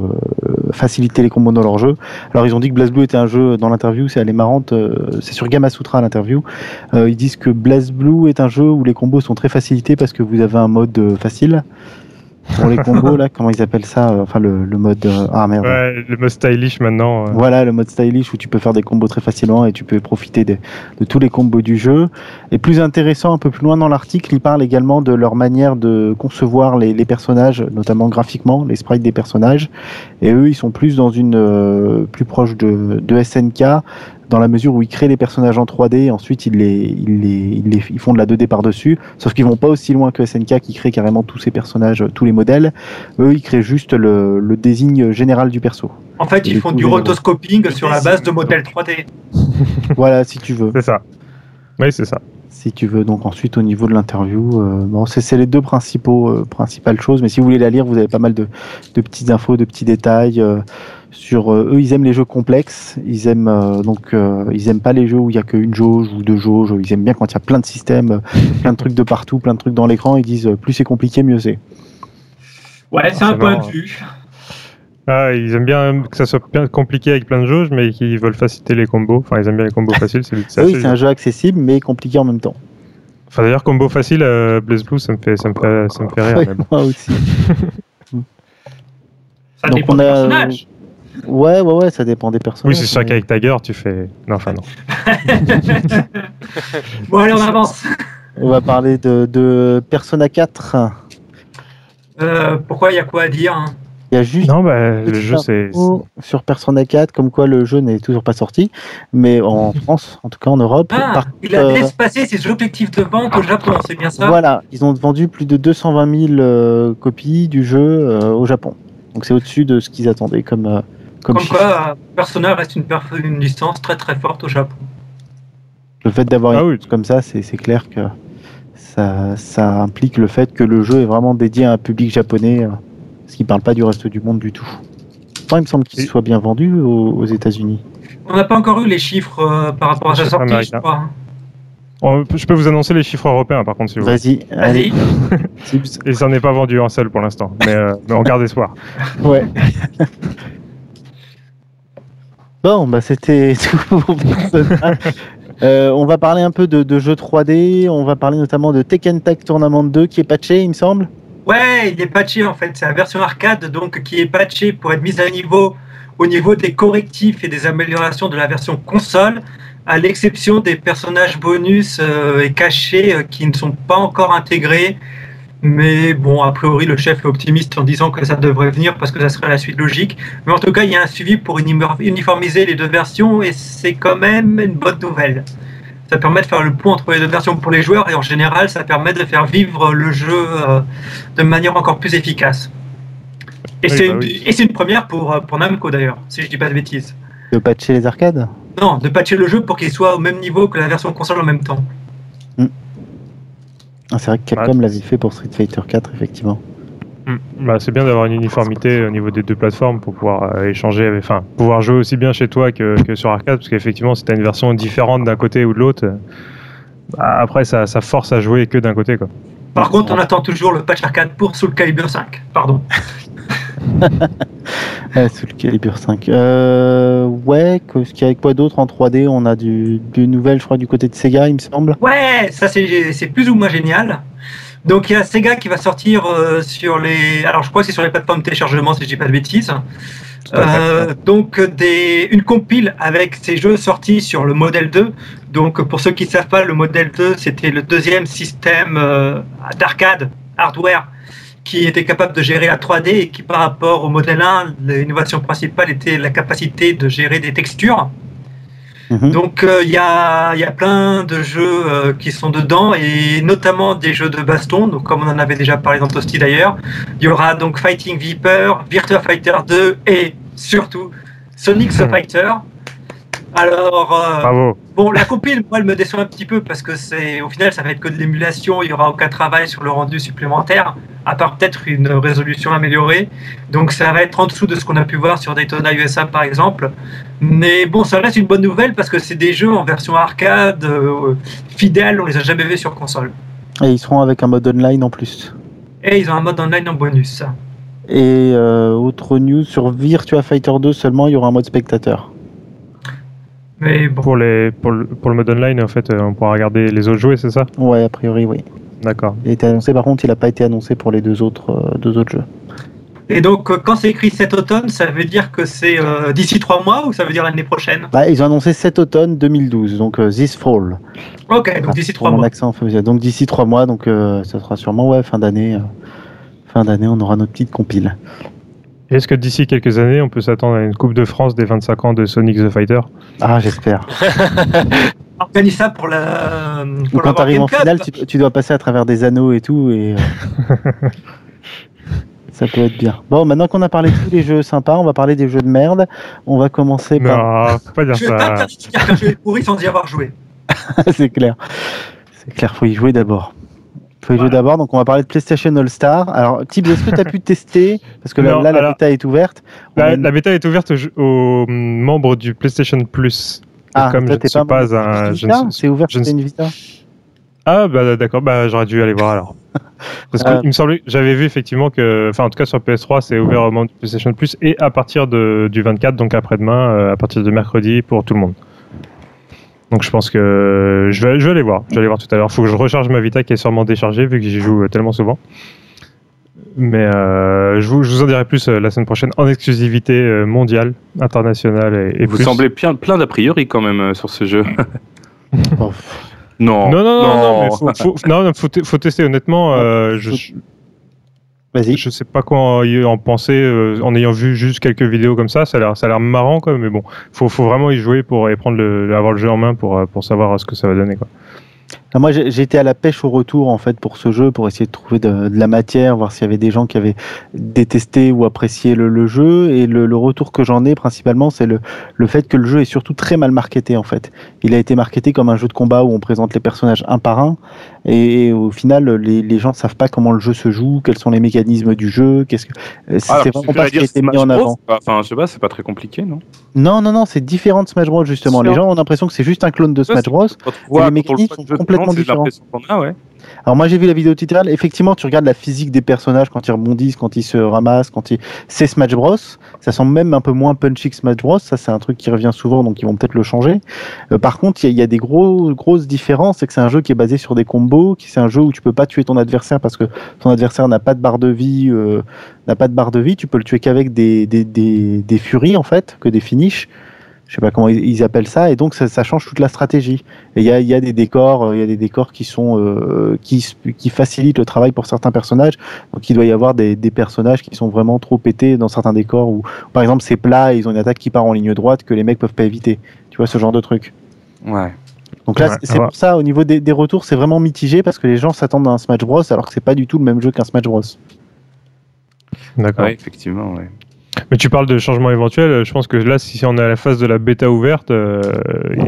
faciliter les combos dans leur jeu. Alors, ils ont dit que Blaze Blue était un jeu dans l'interview, c'est elle est marrante, c'est sur Gamasutra l'interview. Ils disent que Blaze Blue est un jeu où les combos sont très facilités parce que vous avez un mode facile. Pour les combos, là, comment ils appellent ça euh, Enfin, le, le mode. euh, ah merde. Ouais, le mode stylish maintenant. euh. Voilà le mode stylish où tu peux faire des combos très facilement et tu peux profiter des- de tous les combos du jeu. Et plus intéressant, un peu plus loin dans l'article, il parle également de leur manière de concevoir les, les personnages, notamment graphiquement, les sprites des personnages. Et eux, ils sont plus dans une euh, plus proche de, de SNK dans la mesure où ils créent les personnages en 3D et ensuite ils les, ils les, ils les ils font de la 2D par-dessus. Sauf qu'ils vont pas aussi loin que SNK qui crée carrément tous ces personnages, tous les modèles. Eux, ils créent juste le, le désigne général du perso. En fait, Et ils font coup, du les- rotoscoping sur la base de modèles 3D. voilà, si tu veux. C'est ça. Oui, c'est ça. si tu veux. Donc ensuite au niveau de l'interview, euh, bon, c'est c'est les deux principaux euh, principales choses. Mais si vous voulez la lire, vous avez pas mal de, de petites infos, de petits détails euh, sur euh, eux. Ils aiment les jeux complexes. Ils aiment euh, donc euh, ils aiment pas les jeux où il y a qu'une jauge ou deux jauges. Ils aiment bien quand il y a plein de systèmes, plein de trucs de partout, plein de trucs dans l'écran. Ils disent euh, plus c'est compliqué, mieux c'est. Ouais, c'est un point de vue. Ah, ils aiment bien que ça soit bien compliqué avec plein de jauges, mais qu'ils veulent faciliter les combos. Enfin, ils aiment bien les combos faciles. C'est Oui, c'est un jeu accessible mais compliqué en même temps. Enfin, d'ailleurs, combo facile, euh, Blaze Blue, ça me fait, ça me fait, ça me fait rire. Moi aussi. Ça Donc dépend on du a- personnage. Ouais, ouais, ouais, ça dépend des personnages. Oui, c'est sûr qu'avec Tiger, tu fais. Non, enfin, non. Bon, allez, on avance. On va parler de, de Persona 4. Euh, pourquoi il y a quoi à dire hein? Il y a juste Non, bah, le jeu, c'est. sur Persona 4, comme quoi le jeu n'est toujours pas sorti, mais en France, en tout cas en Europe. Ah, Par il a euh, dépassé ses objectifs de vente au Japon, c'est bien ça? Voilà, ils ont vendu plus de 220 000 euh, copies du jeu euh, au Japon. Donc c'est au-dessus de ce qu'ils attendaient comme, euh, comme, quoi, euh, Persona reste une, une licence très très forte au Japon. Le fait d'avoir Ah une oui. comme ça, c'est c'est clair que ça, ça implique le fait que le jeu est vraiment dédié à un public japonais, euh, ce qui ne parle pas du reste du monde du tout. Enfin, il me semble qu'il soit bien vendu aux, aux États-Unis. On n'a pas encore eu les chiffres euh, par rapport à sa sortie, je crois. On Je peux vous annoncer les chiffres européens, par contre, si vous voulez. Vas-y, allez. Et ça n'est pas vendu en seul pour l'instant, mais, euh, mais on garde espoir. Ouais. bon, bah c'était tout pour. Euh, on va parler un peu de, jeux 3D. On va parler notamment de Tekken Tag Tournament 2 qui est patché, il me semble. Ouais, il est patché en fait. C'est la version arcade donc qui est patché pour être mise à niveau au niveau des correctifs et des améliorations de la version console, à l'exception des personnages bonus euh, et cachés euh, qui ne sont pas encore intégrés. Mais bon, a priori, le chef est optimiste en disant que ça devrait venir parce que ça serait la suite logique. Mais en tout cas, il y a un suivi pour uniformiser les deux versions et c'est quand même une bonne nouvelle. Ça permet de faire le pont entre les deux versions pour les joueurs et en général, ça permet de faire vivre le jeu euh, de manière encore plus efficace. Et Oui, c'est bah une, oui. et c'est une première pour, euh, pour Namco d'ailleurs, si je dis pas de bêtises. De patcher les arcades? Non, de patcher le jeu pour qu'il soit au même niveau que la version console en même temps. Ah, c'est vrai que Capcom l'avait fait pour Street Fighter 4, effectivement. Hmm. Bah, c'est bien d'avoir une uniformité au niveau des deux plateformes pour pouvoir euh, échanger, avec- enfin, pouvoir jouer aussi bien chez toi que, que sur arcade, parce qu'effectivement, si tu as une version différente d'un côté ou de l'autre, euh, bah, après, ça, ça force à jouer que d'un côté. Quoi. Par contre, on attend toujours le patch arcade pour Soul Calibur 5. Pardon. Ouais, sous le calibre 5. Euh, ouais, que- ce qu'il y a avec quoi d'autre en 3D On a du, nouvelles, je crois, du côté de Sega, il me semble. Ouais, ça c'est c'est plus ou moins génial. Donc il y a Sega qui va sortir euh, sur les. Alors je crois que c'est sur les plateformes de téléchargement si je dis pas de bêtises. Euh, donc des, une compile avec ces jeux sortis sur le modèle 2. Donc pour ceux qui ne savent pas, le modèle 2 c'était le deuxième système euh, d'arcade hardware qui était capable de gérer la 3D et qui par rapport au modèle 1, l'innovation principale était la capacité de gérer des textures. Mhm. Donc euh, il y, a, il y a plein de jeux euh, qui sont dedans et notamment des jeux de baston, donc comme on en avait déjà parlé dans Toasty d'ailleurs. Il y aura donc Fighting Viper, Virtua Fighter 2 et surtout Sonic the Hmm. Fighter. Alors euh, Bravo. bon, la compile, moi, elle me déçoit un petit peu parce que c'est au final ça va être que de l'émulation, il y aura aucun travail sur le rendu supplémentaire, à part peut-être une résolution améliorée. Donc ça va être en dessous de ce qu'on a pu voir sur Daytona USA par exemple. Mais bon, ça reste une bonne nouvelle parce que c'est des jeux en version arcade euh, fidèles, on les a jamais vus sur console. Et ils seront avec un mode online en plus. Et ils ont un mode online en bonus. Et euh, autre news sur Virtua Fighter 2 seulement, il y aura un mode spectateur. Mais bon, Pour, les, pour, le, pour le mode online, en fait, euh, on pourra regarder les autres jouer, c'est ça Ouais, a priori, oui. D'accord. Il a été annoncé, par contre, il n'a pas été annoncé pour les deux autres, euh, deux autres jeux. et donc euh, quand c'est écrit cet automne, ça veut dire que c'est euh, d'ici trois mois ou ça veut dire l'année prochaine? Bah, ils ont annoncé cet automne 2012, donc euh, this fall. Ok, donc d'ici trois mois. accent. Donc d'ici trois mois, donc euh, ça sera sûrement ouais, fin d'année. euh, fin d'année, on aura notre petite compile. Est-ce que d'ici quelques années, on peut s'attendre à une Coupe de France des 25 ans de Sonic the Fighter? Ah, j'espère. Organise ça pour la. Pour quand tu arrives en finale, tu, tu dois passer à travers des anneaux et tout, et euh, ça peut être bien. Bon, maintenant qu'on a parlé de tous les jeux sympas, on va parler des jeux de merde. On va commencer par. Non, faut pas dire Je ça. pourri sans y avoir joué. c'est clair. C'est clair, faut y jouer d'abord. Faut Voilà. d'abord, donc on va parler de PlayStation All Star. Alors, Tibbs, est-ce que tu as pu tester Parce que Non, là, la alors- bêta est ouverte. A La, bêta est ouverte aux, aux membres du PlayStation Plus. Ah, comme toi, je ne suis pas un. C'est ouvert, je une Vita Ah bah d'accord, bah j'aurais dû aller voir alors. Parce Euh. qu'il me semblait, j'avais vu effectivement que, enfin en tout cas sur PS3 c'est ouvert au monde PlayStation Plus et à partir de, du 24, donc après-demain, euh, à partir de mercredi pour tout le monde. Donc je pense que je vais, je vais aller voir, je vais aller voir tout à l'heure. Faut que je recharge ma Vita qui est sûrement déchargée vu que j'y joue euh, tellement souvent. Mais euh, je, vous, je vous en dirai plus euh, la semaine prochaine en exclusivité mondiale, internationale et, et Vous plus. semblez plein, plein d'a priori quand même sur ce jeu. Non. Non, non, non, non, mais faut, faut, non, faut, te- faut tester honnêtement. euh, je, Vas-y. Je sais pas quoi en, penser euh, en ayant vu juste quelques vidéos comme ça. Ça a l'air, ça a l'air marrant, quoi. Mais bon, faut, faut vraiment y jouer pour et prendre le, avoir le jeu en main pour, euh, pour savoir ce que ça va donner, quoi. Ah, Moi, j'étais à la pêche au retour en fait pour ce jeu, pour essayer de trouver de, de la matière, voir s'il y avait des gens qui avaient détesté ou apprécié le, le jeu. Et le, le retour que j'en ai principalement, c'est le, le fait que le jeu est surtout très mal marketé en fait. Il a été marketé comme un jeu de combat où on présente les personnages un par un, et, au final, les, les gens ne savent pas comment le jeu se joue, quels sont les mécanismes du jeu, qu'est-ce que euh, c'est Alors, c'est vraiment pas ce qui a été mis en Bros, avant. pas- Enfin, je sais pas, c'est pas très compliqué, non? Non, non, non, c'est différent de Smash Bros justement. Les gens ont l'impression que c'est juste un clone de Smash Bros. Les voit sont jeu, complètement ouais. Alors moi j'ai vu la vidéo tutoriel, effectivement tu regardes la physique des personnages quand ils rebondissent, quand ils se ramassent, quand ils... C'est Smash Bros, ça semble même un peu moins punchy que Smash Bros, ça c'est un truc qui revient souvent donc ils vont peut-être le changer. Euh, par contre il y, a- il y a des gros, grosses différences, c'est que c'est un jeu qui est basé sur des combos, qui c'est un jeu où tu peux pas tuer ton adversaire parce que ton adversaire n'a pas de barre de vie, euh, n'a pas de barre de vie, tu peux le tuer qu'avec des, des, des, des furies en fait, que des finishes. Je sais pas comment ils appellent ça, et donc ça, ça change toute la stratégie. Et il y a, il y a des décors, euh, il y a des décors qui sont euh, qui, facilitent le travail pour certains personnages. Donc il doit y avoir des, des personnages qui sont vraiment trop pétés dans certains décors où, par exemple, c'est plat et ils ont une attaque qui part en ligne droite que les mecs peuvent pas éviter. Tu vois ce genre de truc. Ouais. Donc là, Ouais, c'est c'est ouais. pour ça, au niveau des, des retours, c'est vraiment mitigé parce que les gens s'attendent à un Smash Bros alors que c'est pas du tout le même jeu qu'un Smash Bros. D'accord. Ouais, effectivement, ouais. Mais tu parles de changement éventuel. euh, Je pense que là, si on est à la phase de la bêta ouverte, euh,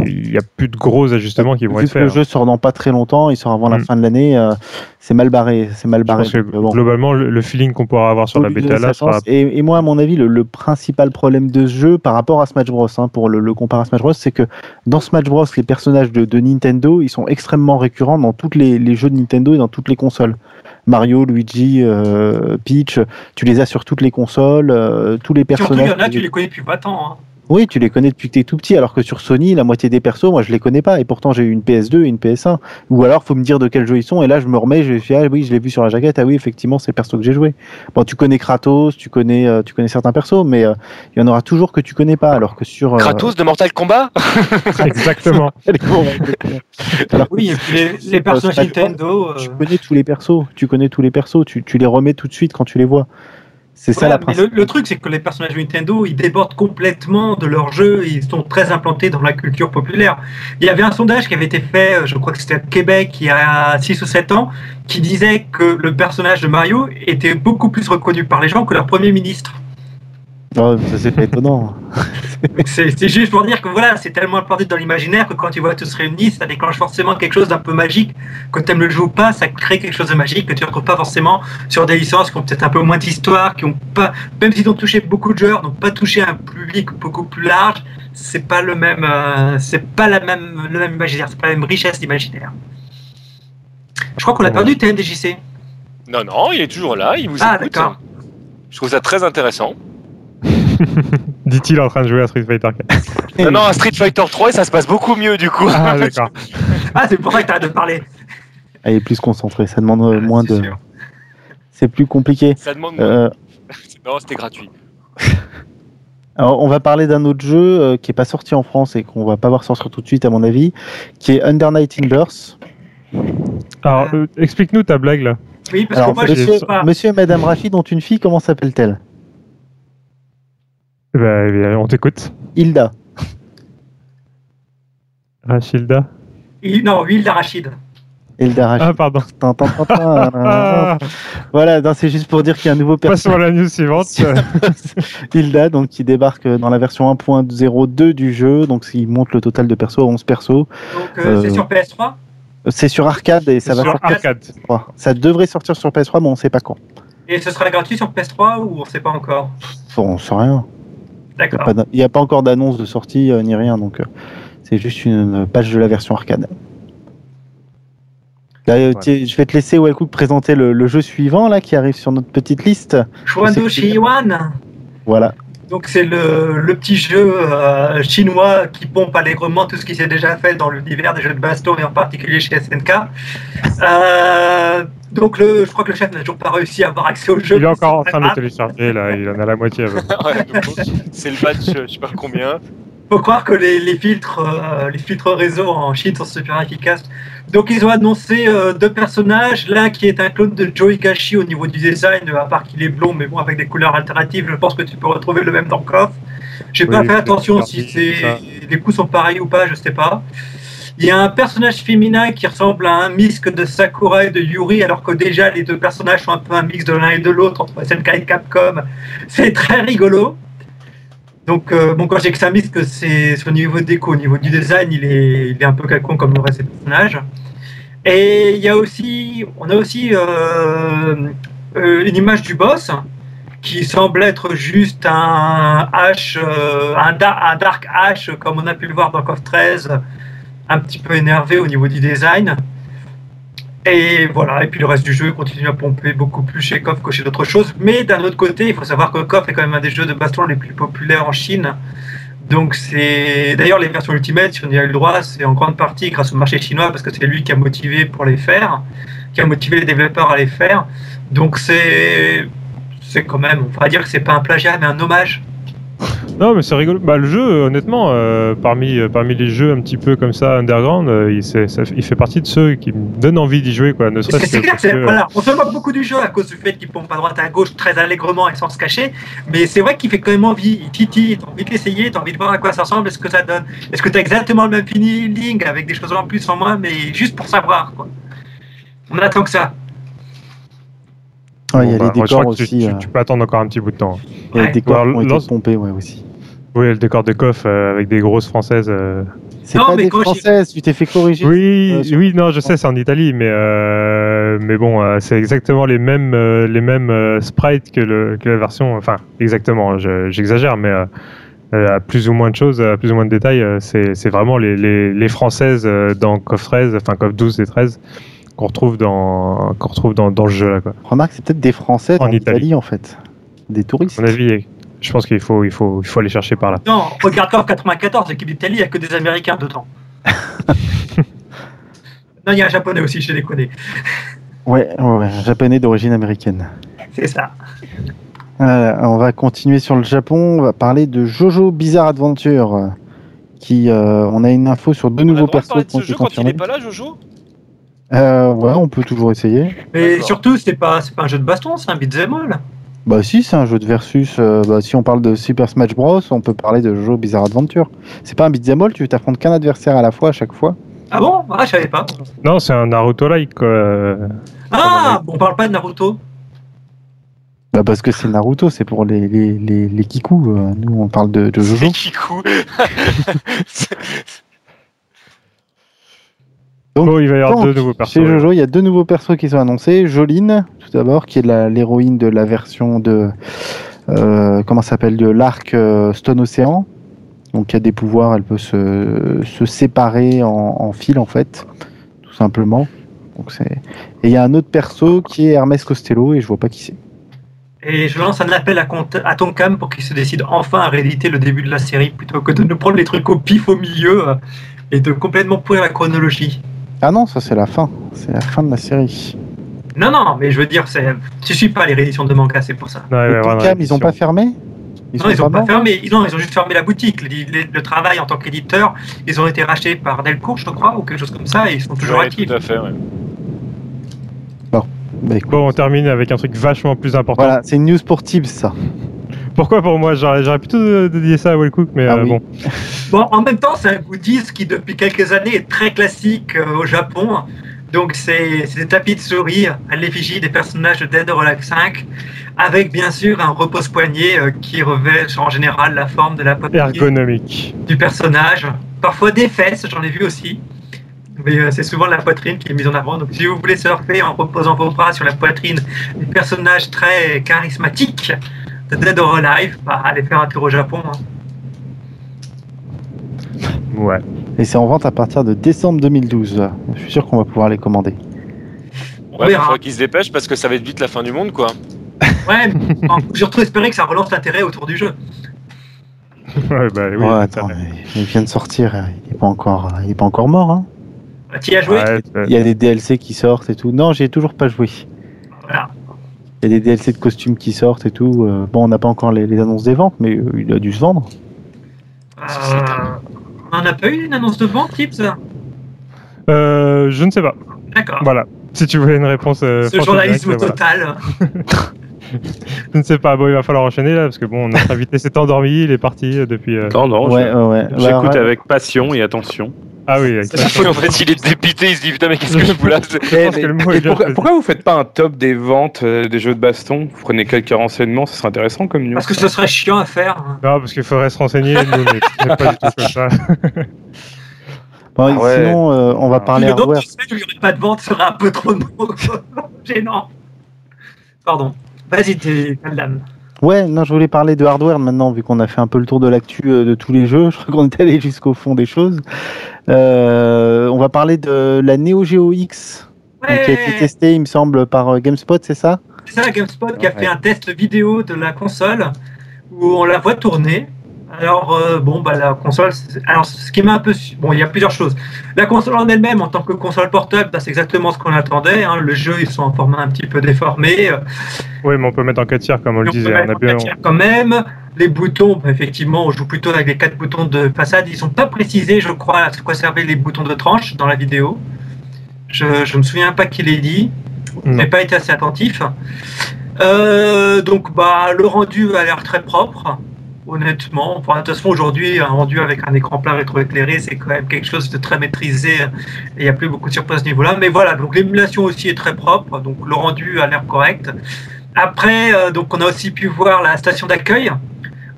il y a plus de gros ajustements qui vont Vu être que le faits. hein. jeu sort dans pas très longtemps, il sort avant la Mm. fin de l'année, euh, c'est mal barré, c'est mal barré. que bon. globalement, le, le feeling qu'on pourra avoir sur la bêta là sera et, et moi, à mon avis, le, le principal problème de ce jeu par rapport à Smash Bros, hein, pour le, le comparer à Smash Bros, c'est que dans Smash Bros, les personnages de, de Nintendo, ils sont extrêmement récurrents dans tous les, les jeux de Nintendo et dans toutes les consoles. Mario, Luigi, euh, Peach, tu les as sur toutes les consoles, euh, tous les Surtout, il personnages. y en a, tu les connais depuis pas tant. Hein. Oui, tu les connais depuis que t'es tout petit, alors que sur Sony, la moitié des persos, moi je les connais pas, et pourtant j'ai eu une PS2 et une PS1. Ou alors faut me dire de quel jeu ils sont, et là je me remets, je suis ah oui, je l'ai vu sur la jaquette, ah oui, effectivement c'est le perso que j'ai joué. Bon, tu connais Kratos, tu connais, euh, tu connais certains persos, mais euh, il y en aura toujours que tu connais pas, alors que sur. euh, Kratos de Mortal Kombat exactement. alors Oui, et puis les, les personnages Nintendo. euh, tu connais tous les persos, tu connais tous les persos, tu, tu les remets tout de suite quand tu les vois. C'est ça la principale. le, le truc, c'est que les personnages Nintendo, ils débordent complètement de leur jeu, ils sont très implantés dans la culture populaire. Il y avait un sondage qui avait été fait, euh, je crois que c'était à Québec, il y a 6 ou 7 ans, qui disait que le personnage de Mario était beaucoup plus reconnu par les gens que leur premier ministre. Oh, ça c'est pas étonnant. C'est juste pour dire que voilà, c'est tellement implanté dans l'imaginaire que quand tu vois tous réunis, ça déclenche forcément quelque chose d'un peu magique. Que tu aimes le jeu ou pas, ça crée quelque chose de magique que tu ne retrouves pas forcément sur des licences qui ont peut-être un peu moins d'histoire, qui ont pas, même s'ils ont touché beaucoup de joueurs, n'ont pas touché un public beaucoup plus large. C'est pas le même, euh, c'est pas la même, le même imaginaire, c'est pas la même richesse d'imaginaire. Je crois qu'on a perdu TMDJC. Non, non, il est toujours là, il vous Ah, écoute. d'accord. Je trouve ça très intéressant. Dit-il en train de jouer à Street Fighter 4. Non, non, à Street Fighter 3, ça se passe beaucoup mieux du coup. Ah, d'accord. Ah, c'est pour ça que tu arrêtes de parler. Elle est plus concentrée, ça demande euh, Ah, moins c'est de. sûr. C'est plus compliqué. Ça demande. Euh, Non, c'était gratuit. Alors, on va parler d'un autre jeu euh, qui est pas sorti en France et qu'on va pas voir sortir tout de suite, à mon avis, qui est Under Night in Burst. Alors, euh, explique-nous ta blague là. Oui, parce Alors, que moi, je monsieur, sais pas. monsieur et madame Rachid ont une fille, comment s'appelle-t-elle? Bah, eh bien, on t'écoute. Hilda. Rachilda. Il- Non, huile d'arachide. Hilda Rachid. Ah, pardon. Tin. Ah, voilà, non, c'est juste pour dire qu'il y a un nouveau passons personnage, à la news suivante. Hilda, donc qui débarque dans la version 1.02 du jeu, donc il monte le total de persos à 11 persos. Donc, euh, c'est Euh, sur PS3 C'est sur arcade et ça va sur sortir arcade. sur PS3. Ça devrait sortir sur PS3, mais on sait pas quand. Et ce sera gratuit sur PS3 ou on sait pas encore? Bon, on sait rien. Il n'y a pas encore d'annonce de sortie euh, ni rien, donc euh, c'est juste une page de la version arcade. Là, euh, tiens, Je vais te laisser présenter le, le jeu suivant là qui arrive sur notre petite liste. Shiwan. Voilà. Donc c'est le, le petit jeu euh, chinois qui pompe allègrement tout ce qui s'est déjà fait dans l'univers des jeux de baston et en particulier chez SNK. Euh, donc le, je crois que le chef n'a toujours pas réussi à avoir accès au jeu. Il est encore en train de le télécharger, là, il en a la moitié. à peu près. Ouais, donc, c'est le batch, euh, je sais pas combien. Faut croire que les, les filtres, euh, les filtres réseau en Chine sont super efficaces. Donc ils ont annoncé euh, deux personnages, l'un qui est un clone de Joe Higashi au niveau du design, à part qu'il est blond, mais bon avec des couleurs alternatives, je pense que tu peux retrouver le même dans KOF. J'ai Oui, pas fait attention si les coups sont pareils ou pas, je sais pas. Il y a un personnage féminin qui ressemble à un mix de Sakura et de Yuri, alors que déjà les deux personnages sont un peu un mix de l'un et de l'autre entre SNK et Capcom. C'est très rigolo. Donc, euh, bon, quand j'ai que ça mix, que c'est au niveau déco, au niveau du design, il est, un peu calcon comme le reste des personnages. Et il y a aussi, on a aussi euh, euh, une image du boss qui semble être juste un H, un Dark H, comme on a pu le voir dans KOF 13, un petit peu énervé au niveau du design. Et voilà, et puis le reste du jeu continue à pomper beaucoup plus chez KOF que chez d'autres choses. Mais d'un autre côté, il faut savoir que KOF est quand même un des jeux de baston les plus populaires en Chine. Donc c'est d'ailleurs les versions Ultimate, si on y a eu le droit, c'est en grande partie grâce au marché chinois parce que c'est lui qui a motivé pour les faire, qui a motivé les développeurs à les faire. Donc c'est c'est quand même, on va dire que c'est pas un plagiat mais un hommage. Non, mais c'est rigolo. Bah, le jeu, euh, honnêtement, euh, parmi, euh, parmi les jeux un petit peu comme ça, underground, euh, il, ça- il fait partie de ceux qui me donnent envie d'y jouer, quoi. Ne serait-ce que clair, que, voilà, on se moque beaucoup du jeu à cause du fait qu'il pompe à droite à gauche très allègrement et sans se cacher, mais c'est vrai qu'il fait quand même envie, il titille, t'as envie de l'essayer, t'as envie de voir à quoi ça ressemble et ce que ça donne. Est-ce que t'as exactement le même feeling avec des choses en plus en moins, mais juste pour savoir quoi. On attend que ça. Ouais, il y a bon, bah, les décors que tu- aussi. Tu, euh, tu peux attendre encore un petit bout de temps. il y a les décors qui ont été pompés, ouais, aussi. Oui, le décor de coff euh, avec des grosses françaises. euh. C'est Non, pas mais des françaises, tu t'es fait corriger. Oui, euh, oui, non, je sais, c'est en Italie, mais euh, mais bon, euh, c'est exactement les mêmes euh, les mêmes euh, sprites que le que la version. Enfin, exactement. je- J'exagère, mais à plus ou moins de choses, à plus ou moins de détails, c'est c'est vraiment les, les, les françaises dans KOF 13, enfin KOF 12 et 13 qu'on retrouve dans qu'on retrouve dans, dans le jeu là quoi. Remarque, c'est peut-être des Français En en Italie. Italie en fait. Des touristes. À mon avis, je pense qu'il faut il faut il faut aller chercher par là. Non, regarde Corps 94, l'équipe d'Italie, il n'y a que des Américains dedans. non, il y a un japonais aussi, je les connais. Ouais, ouais, un japonais d'origine américaine. C'est ça. Euh, on va continuer sur le Japon. On va parler de Jojo Bizarre Adventure. Qui, euh, on a une info sur deux On nouveaux persos parler de ce jeu quand il n'est pas là, Jojo? Euh, ouais, on peut toujours essayer. Mais surtout, c'est pas, c'est pas un jeu de baston, c'est un beat'em all. Bah si, c'est un jeu de versus. euh, bah, si on parle de Super Smash Bros, on peut parler de Jojo Bizarre Adventure. C'est pas un beat'em all, tu t'affrontes qu'un adversaire à la fois à chaque fois? Ah bon? Ah, je savais pas. Non, c'est un Naruto like quoi. euh. Ah, on parle pas de Naruto. Bah parce que c'est Naruto, c'est pour les, les, les, les kikus. euh, nous, on parle de, de Jojo. C'est Kiku. Donc, Oh, il va y avoir Donc, deux nouveaux persos. Chez. Jojo, il y a deux nouveaux persos qui sont annoncés. Joline, tout d'abord, qui est l'héroïne de la version de. euh, comment s'appelle De l'arc euh, Stone Ocean. Donc, qui a des pouvoirs, elle peut se, se séparer en, en fil, en fait, tout simplement. Donc. Et il y a un autre perso qui est Hermès Costello, et je vois pas qui c'est. Et je lance un appel à, à Tonkam pour qu'il se décide enfin à rééditer le début de la série plutôt que de nous prendre les trucs au pif au milieu euh, et de complètement pourrir la chronologie. Ah non, ça c'est la fin. C'est la fin de la série. Non, non, mais je veux dire, c'est, je suis pas les rééditions de manga, c'est pour ça. Ouais, ouais, ils ont pas fermé non, ils ont pas fermé, ils ont, ils ont juste fermé la boutique. Le, le- le travail en tant qu'éditeur, ils ont été rachetés par Delcourt, je crois, ou quelque chose comme ça, et ils sont toujours Ouais, actifs. tout à fait, ouais. Bah, écoute, Bon, on termine avec un truc vachement plus important. Voilà, c'est une news pour Tibbs, ça. Pourquoi pour moi? J'aurais plutôt dédié ça à Wellcook, mais Ah euh, oui. bon. Bon, en même temps, c'est un goodies qui, depuis quelques années, est très classique euh, au Japon. Donc, c'est des tapis de souris à l'effigie des personnages de Dead or Alive 5, avec bien sûr un repose-poignet euh, qui revêt en général la forme de la poitrine Ergonomique. du personnage. Parfois des fesses, j'en ai vu aussi. Mais euh, c'est souvent la poitrine qui est mise en avant. Donc, si vous voulez surfer en reposant vos bras sur la poitrine des personnages très charismatiques de Dead or Alive, bah, allez faire un tour au Japon. hein. Ouais. Et c'est en vente à partir de décembre 2012. Je suis sûr qu'on va pouvoir les commander. On Ouais, il faudra qu'ils se dépêchent parce que ça va être vite la fin du monde, quoi. Ouais, mais surtout espéré que ça relance l'intérêt autour du jeu. Ouais, bah, oui, ouais, attends, il vient de sortir, il est pas encore, il est pas encore mort. Hein. Tu y as joué? Ouais, Il y a des DLC qui sortent et tout. Non, j'ai toujours pas joué. Voilà. Il y a des DLC de costumes qui sortent et tout. Euh, bon, on n'a pas encore les, les annonces des ventes, mais euh, il a dû se vendre. Euh, on n'a pas eu une annonce de vente, Tips? Euh, je ne sais pas. D'accord. Voilà. Si tu voulais une réponse. euh, Ce journalisme voilà. total. Je ne sais pas. Bon, il va falloir enchaîner là parce que bon, notre invité s'est endormi, il est parti depuis. euh, Non, non, ouais, je- ouais, ouais. Bah, j'écoute ouais. avec passion et attention. Ah oui. exactement. en fait, il est dépité, il se dit putain, mais qu'est-ce que je fous là bien pourquoi, vous faites pas un top des ventes euh, des jeux de baston? Vous prenez quelques renseignements, ce serait intéressant comme news. Parce que ce serait chiant à faire. Non, parce qu'il faudrait se renseigner. Nous, mais pas du tout comme ça. Bon, Ah ouais. Sinon, euh, on va Ah. parler hardware. il n'y aurait pas de vente serait un peu trop gênant. Pardon. Vas-y, t'es Kaldam. Ouais, non, je voulais parler de hardware maintenant, vu qu'on a fait un peu le tour de l'actu euh, de tous les jeux. Je crois qu'on est allé jusqu'au fond des choses. Euh, on va parler de la Neo Geo X, qui a été testée, il me semble, par euh, GameSpot, c'est ça? C'est ça, GameSpot qui a fait un test vidéo de la console où on la voit tourner. Alors, euh, bon, bah, la console, alors, ce qui m'a un peu. Bon, il y a plusieurs choses. La console en elle-même, en tant que console portable, bah, c'est exactement ce qu'on attendait. hein. Le jeu, ils sont en format un petit peu déformé. euh, Oui, mais on peut mettre en 4 tiers comme on le on peut disait. mettre On a en bien. quand même. Les boutons, bah, effectivement, on joue plutôt avec les quatre boutons de façade. Ils sont pas précisés, je crois, à quoi servaient les boutons de tranche dans la vidéo. Je, je me souviens pas qu'il ait dit. Je n'ai pas été assez attentif. Euh, donc, bah, le rendu a l'air très propre. Honnêtement, enfin, de toute façon, aujourd'hui, un rendu avec un écran plat rétroéclairé, c'est quand même quelque chose de très maîtrisé. Et il n'y a plus beaucoup de surprises à ce niveau-là. Mais voilà, donc l'émulation aussi est très propre. Donc, le rendu a l'air correct. Après, euh, donc, on a aussi pu voir la station d'accueil.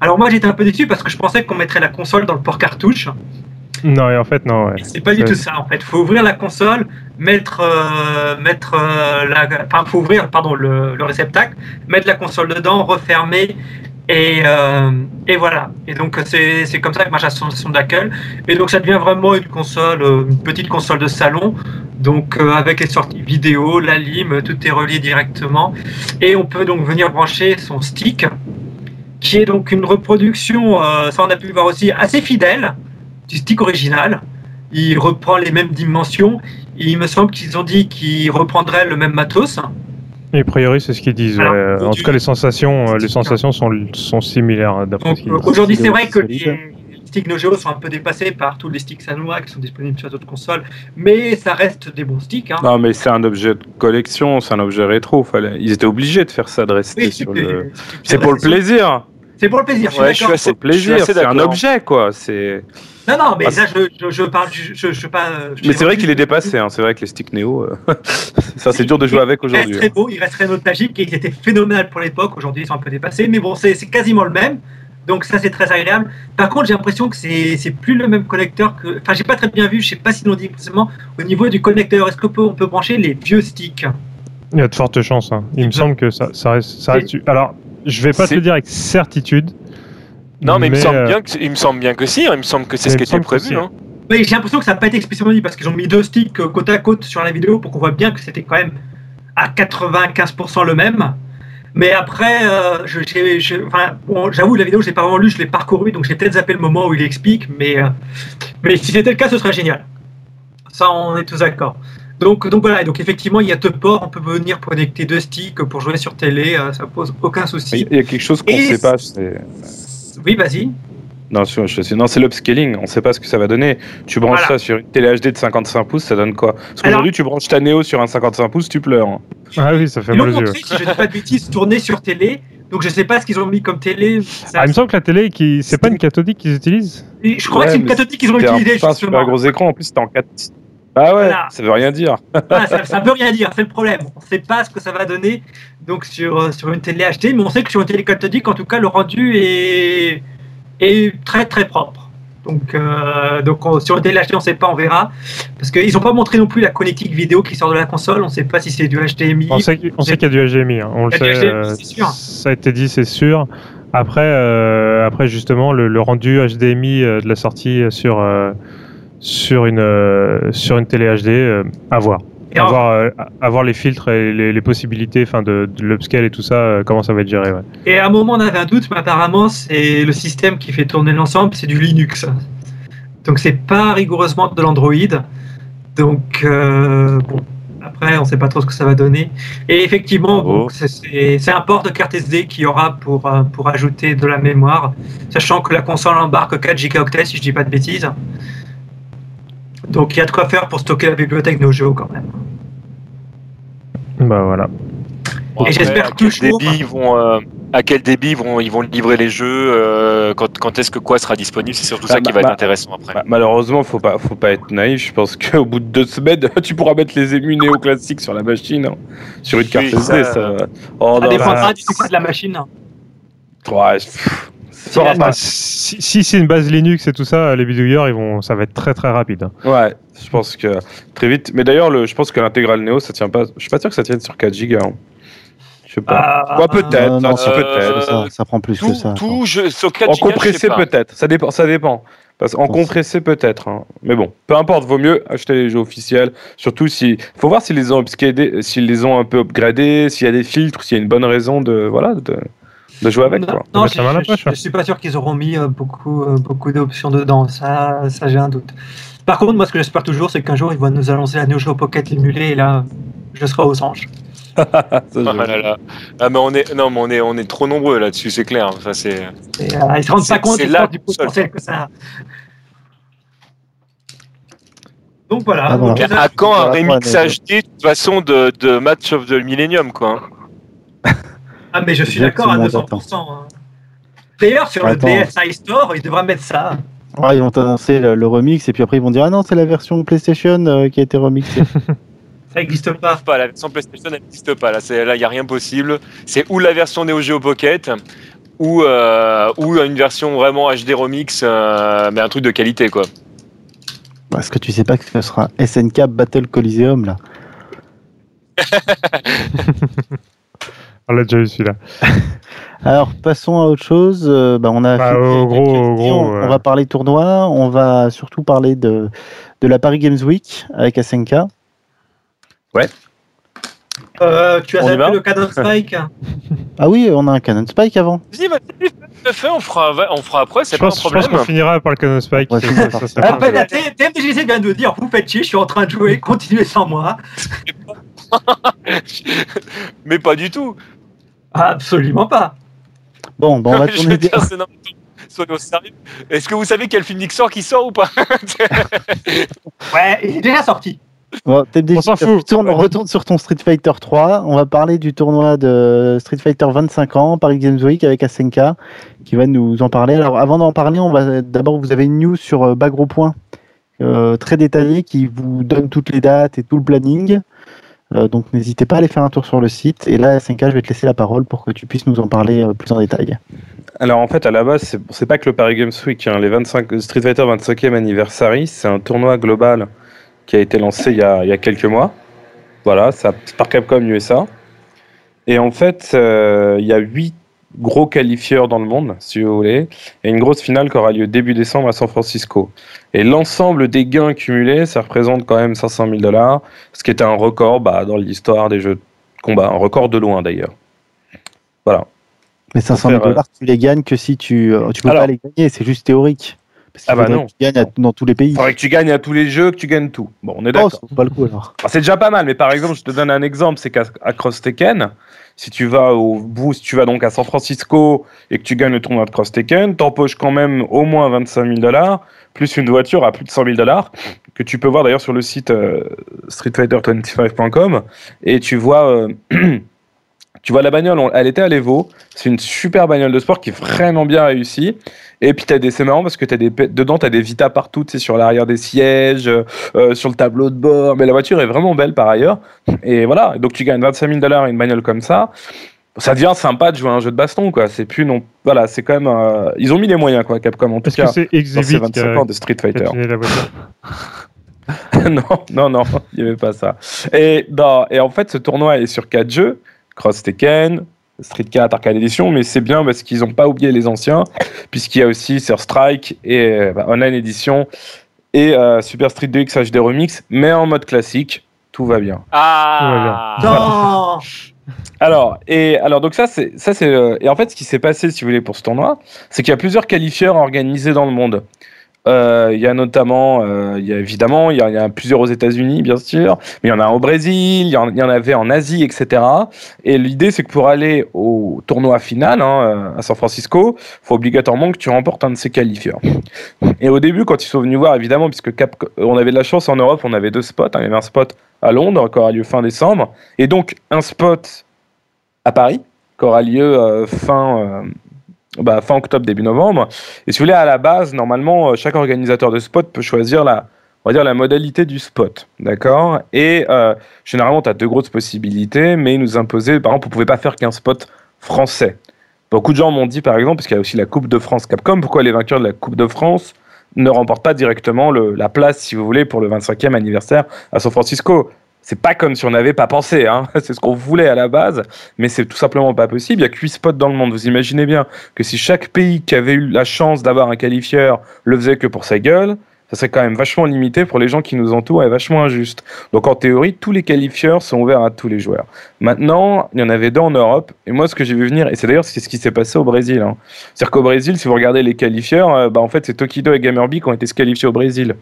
Alors, moi, j'étais un peu déçu parce que je pensais qu'on mettrait la console dans le port cartouche. Non, et en fait, non. Ouais. C'est pas du tout ça en fait. Il faut ouvrir la console, mettre, euh, mettre euh, la, enfin, faut ouvrir pardon le, le réceptacle, mettre la console dedans, refermer et, euh, et voilà. Et donc c'est comme ça que marche la sensation d'accueil. Et donc ça devient vraiment une console, euh, une petite console de salon. Donc euh, avec les sorties vidéo, la lime, tout est relié directement. Et on peut donc venir brancher son stick, qui est donc une reproduction, ça on a pu voir aussi, assez fidèle du stick original. Il reprend les mêmes dimensions. Il me semble qu'ils ont dit qu'ils reprendraient le même matos. Et a priori, c'est ce qu'ils disent. Alors, ouais. En tout cas, les sensations, euh, les sensations sont, sont similaires hein, ce. Aujourd'hui, C'est vrai que les sticks Neo Geo sont un peu dépassés par tous les sticks Sanwa qui sont disponibles sur d'autres consoles, mais ça reste des bons sticks. hein. Non, mais c'est un objet de collection, c'est un objet rétro. Fallait... Ils étaient obligés de faire ça, de rester Oui, sur le. C'est pour le plaisir. C'est pour le plaisir. Je Ouais, suis je suis d'accord. assez- plaisir, c'est un objet, quoi. C'est. Non, non, mais Ah, ça, je, je, je parle. Je, je, je pas, je- Mais c'est vrai qu'il est dépassé. Hein. C'est vrai que les sticks Neo, euh, ça c'est dur de jouer avec Il aujourd'hui. reste très beau, il reste très nostalgique et il était phénoménal pour l'époque. Aujourd'hui, ils sont un peu dépassés, mais bon, c'est quasiment le même. Donc ça, c'est très agréable. Par contre, j'ai l'impression que c'est plus le même connecteur que. Enfin, j'ai pas très bien vu. Je sais pas s'ils l'ont dit précisément au niveau du connecteur. Est-ce qu'on peut, on peut brancher les vieux sticks? Il y a de fortes chances. hein. Il me semble que ça, ça reste. Ça reste... Alors, je vais pas te le dire avec certitude. Non, mais, il, me semble euh, bien que, il me semble bien que si, hein, il me semble que c'est ce qui était prévu. hein. Mais j'ai l'impression que ça n'a pas été explicitement dit parce qu'ils ont mis deux sticks euh, côte à côte sur la vidéo pour qu'on voit bien que c'était quand même à 95% le même. Mais après, euh, enfin, bon, j'avoue, la vidéo, je l'ai pas vraiment lu, je l'ai parcouru, donc j'ai peut-être zappé le moment où il explique, mais, euh, mais si c'était le cas, ce serait génial. Ça, on est tous d'accord. Donc, donc voilà, et donc effectivement, il y a deux ports, on peut venir connecter deux sticks pour jouer sur télé, euh, ça pose aucun souci. Il y a quelque chose qu'on Et sait pas. c'est- Oui, vas-y. Non, non, c'est l'upscaling. On sait pas ce que ça va donner. Tu branches Voilà. ça sur une télé HD de 55 pouces, ça donne quoi? Parce Alors- qu'aujourd'hui, tu branches ta Neo sur un 55 pouces, tu pleures. Ah oui, ça fait Ils mal aux yeux. si je ne dis pas de bêtises, tourner sur télé. Donc je sais pas ce qu'ils ont mis comme télé. Ça- Ah, il me semble que la télé, qui... c'est pas une cathodique qu'ils utilisent? Et Je crois Ouais, que c'est une cathodique qu'ils ont utilisée pas un super gros écran, en plus, c'était en 4. Ah ouais, Voilà. ça veut rien dire. Voilà, ça, ça veut rien dire, c'est le problème. On ne sait pas ce que ça va donner donc sur, euh, sur une télé HD, mais on sait que sur une télé cathodique, en tout cas, le rendu est, est très très propre. Donc, euh, donc on- sur une télé HD, on ne sait pas, on verra. Parce qu'ils n'ont pas montré non plus la connectique vidéo qui sort de la console. On ne sait pas si c'est du HDMI. On sait, qu'il- y a du HDMI, hein. on le sait. HDMI, sûr. Ça a été dit, c'est sûr. Après, euh, après justement, le, le rendu HDMI de la sortie sur, euh, sur, une, euh, sur une télé HD, euh, à voir. Euh, avoir les filtres et les, les possibilités enfin de, de l'upscale et tout ça, euh, comment ça va être géré. Ouais. Et à un moment, on avait un doute, mais apparemment, c'est le système qui fait tourner l'ensemble, c'est du Linux. Donc, c'est pas rigoureusement de l'Android. Donc, euh, bon, après, on sait pas trop ce que ça va donner. Et effectivement, c'est- un port de carte SD qu'il y aura pour, pour ajouter de la mémoire, sachant que la console embarque 4 gigaoctets, si je dis pas de bêtises. Donc, il y a de quoi faire pour stocker la bibliothèque Neo Geo quand même. Bah voilà. Bon, Et j'espère toujours- débit ils vont, euh, à quel débit ils vont, ils vont livrer les jeux, euh, quand, quand est-ce que quoi sera disponible, c'est surtout Bah, ça qui bah, va être bah, intéressant après. Bah, malheureusement, faut pas, faut pas être naïf. Je pense qu'au bout de deux semaines, tu pourras mettre les émus néoclassiques sur la machine, hein. sur une carte SD. ça- Ça... Oh, Ça dépendra bah, du succès de la machine. ouais, pff, Si fera la- pas. Si si c'est une base Linux et tout ça, les bidouilleurs, ils vont, ça va être très très rapide. Ouais, je pense que très vite. Mais d'ailleurs, le, je pense que l'intégrale Néo, ça tient pas. Je suis pas sûr que ça tienne sur 4 Go. hein. Je sais pas. Ah, Ouais, peut-être. Non, hein, ça, peut-être. ça, ça prend plus tout, que ça. tout jeu, sur 4 En gigas, compressé peut-être, ça dépend, ça dépend. Parce en compressé peut-être, hein. mais bon, peu importe, vaut mieux acheter les jeux officiels. Surtout si, faut voir s'ils les ont upscalés, s'ils les ont un peu upgradés, s'il y a des filtres, s'il y a une bonne raison de, voilà, de, de jouer avec. non, Quoi. non, je, je- hein. je suis pas sûr qu'ils auront mis euh, beaucoup, euh, beaucoup d'options dedans. Ça, ça j'ai un doute. Par contre, moi, ce que j'espère toujours, c'est qu'un jour, ils vont nous annoncer la Neo Geo Pocket émulée, et là, je serai aux anges. Ah là là. Ah, mais on est, non, mais on est, on est trop nombreux là-dessus, c'est clair. Ça, c'est. Et, euh, ils se rendent pas compte là du potentiel que ça. Donc voilà. Ah, voilà. Donc, à quand un remix HD de toute façon de, de Match of the Millennium, quoi. Ah, mais je suis d'accord à tout le monde 200%. hein. D'ailleurs, sur Attends. le DSi Store, ils devraient mettre ça. Ouais, ils vont annoncer le, le remix et puis après ils vont dire ah non c'est la version PlayStation euh, qui a été remixée. Ça n'existe pas. Pas, la version PlayStation n'existe pas. Là, il n'y a rien possible. C'est ou la version Neo Geo Pocket, ou, euh, ou une version vraiment HD remix, euh, mais un truc de qualité, quoi. Est-ce que tu sais pas que ce sera SNK Battle Coliseum là On l'a déjà eu celui-là. Alors passons à autre chose. Euh, bah, on a Bah, fait au des- gros- des au questions. gros, on ouais. va parler tournoi. On va surtout parler de de la Paris Games Week avec SNK. Euh, tu as appelé le Canon Spike Ah oui, on a un Canon Spike avant. Vas-y, vas-y, fais, fais, on fera, on fera après, c'est Je pas un pense, je pense problème. qu'on finira par le Canon Spike. Ouais, Ça- ça- ça. Ah, mal. la TMDGC vient de dire Vous faites chier, je suis en train de jouer, continuez sans moi. mais pas du tout. Absolument pas. Bon, bon on va tourner. quoi. Soyons sérieux. Est-ce que vous savez quel film Nixor qui sort ou pas Ouais, il est déjà sorti. Bon, On s'en fout. retourne- on retourne sur ton Street Fighter 3. On va parler du tournoi de Street Fighter 25 ans, Paris Games Week avec SNK, qui va nous en parler. Alors, avant d'en parler, on va d'abord vous avez une news sur euh, Bagro Point, euh, très détaillée, qui vous donne toutes les dates et tout le planning. Euh, donc, n'hésitez pas à aller faire un tour sur le site. Et là, SNK, je vais te laisser la parole pour que tu puisses nous en parler euh, plus en détail. Alors en fait, à la base, c'est pas que le Paris Games Week, hein, les 25, le Street Fighter 25e anniversary, c'est un tournoi global qui a été lancé il y a, il y a quelques mois. Voilà, ça, c'est par Capcom USA. Et en fait, euh, il y a huit gros qualifieurs dans le monde, si vous voulez, et une grosse finale qui aura lieu début décembre à San Francisco. Et l'ensemble des gains cumulés, ça représente quand même 500 000 dollars, ce qui était un record bah, dans l'histoire des jeux de combat, un record de loin d'ailleurs. Voilà. Mais 500 000 faire, euh, dollars, tu les gagnes que si tu. euh, tu peux Alors- pas les gagner, c'est juste théorique. Parce qu'il Ah bah non. que tu gagnes à- dans tous les pays. Il faudrait que tu gagnes à tous les jeux, que tu gagnes tout. Bon, on est d'accord. ça vaut pas le coup alors. Ah, c'est déjà pas mal, mais par exemple, je te donne un exemple, c'est qu'à Cross Tekken, si tu vas au bout, si tu vas donc à San Francisco et que tu gagnes le tournoi de Cross Tekken, t'empoches quand même au moins 25 000 dollars, plus une voiture à plus de 100 000 dollars, que tu peux voir d'ailleurs sur le site euh, streetfighter25.com, et tu vois, euh, tu vois la bagnole, elle était à l'Evo, c'est une super bagnole de sport qui est vraiment bien réussie, et puis t'as des, c'est marrant parce que t'as des, dedans t'as des Vita partout, tu sais, sur l'arrière des sièges, euh, sur le tableau de bord, mais la voiture est vraiment belle par ailleurs. Et voilà, donc tu gagnes 25 000 dollars une bagnole comme ça. Ça devient sympa de jouer à un jeu de baston, quoi. C'est plus non, voilà, c'est quand même. euh, Ils ont mis les moyens, quoi, Capcom en tout Est-ce que cas. c'est ces Exhibit qui 25 a, ans de Street Fighter. non, non, non, il n'y avait pas ça. Et, dans- et en fait, ce tournoi est sur quatre jeux Cross Tekken, Street 4, Arcade Edition, mais c'est bien parce qu'ils n'ont pas oublié les anciens, puisqu'il y a aussi Sur Strike et euh, bah, Online Edition et euh, Super Street 2 X HD Remix, mais en mode classique. tout va bien. Ah Non Alors, et alors donc ça c'est ça c'est euh, et en fait ce qui s'est passé si vous voulez pour ce tournoi, c'est qu'il y a plusieurs qualifieurs organisés dans le monde. Euh, Il y a notamment, euh, il y a évidemment, il y, il y a plusieurs aux États-Unis bien sûr, mais il y en a un au Brésil, il y, en, il en avait en Asie, etc. Et l'idée c'est que pour aller au tournoi final hein, euh, à San Francisco, faut obligatoirement que tu remportes un de ces qualifieurs. Et au début, quand ils sont venus voir, évidemment, puisque Cap, on avait de la chance en Europe, on avait deux spots. hein. il y avait un spot à Londres qui aura lieu fin décembre, et donc un spot à Paris qui aura lieu fin, euh, bah, fin octobre, début novembre. Et si vous voulez, à la base, normalement, euh, chaque organisateur de spot peut choisir la, on va dire, la modalité du spot. D'accord? Et euh, généralement, tu as deux grosses possibilités, mais ils nous imposaient, par exemple, on pouvait pas faire qu'un spot français. Beaucoup de gens m'ont dit, par exemple, parce qu'il y a aussi la Coupe de France Capcom, pourquoi les vainqueurs de la Coupe de France ne remportent pas directement le- la place, si vous voulez, pour le 25e anniversaire à San Francisco? C'est pas comme si on n'avait pas pensé, hein. c'est ce qu'on voulait à la base, mais c'est tout simplement pas possible. Il y a que 8 spots dans le monde. Vous imaginez bien que si chaque pays qui avait eu la chance d'avoir un qualifieur le faisait que pour sa gueule, ça serait quand même vachement limité pour les gens qui nous entourent et vachement injuste. Donc en théorie, tous les qualifieurs sont ouverts à tous les joueurs. Maintenant, il y en avait deux en Europe, et moi ce que j'ai vu venir, et c'est d'ailleurs ce qui s'est passé au Brésil. hein. C'est-à-dire qu'au Brésil, si vous regardez les qualifieurs, euh, bah, en fait c'est Tokido et Gamerby qui ont été qualifiés au Brésil.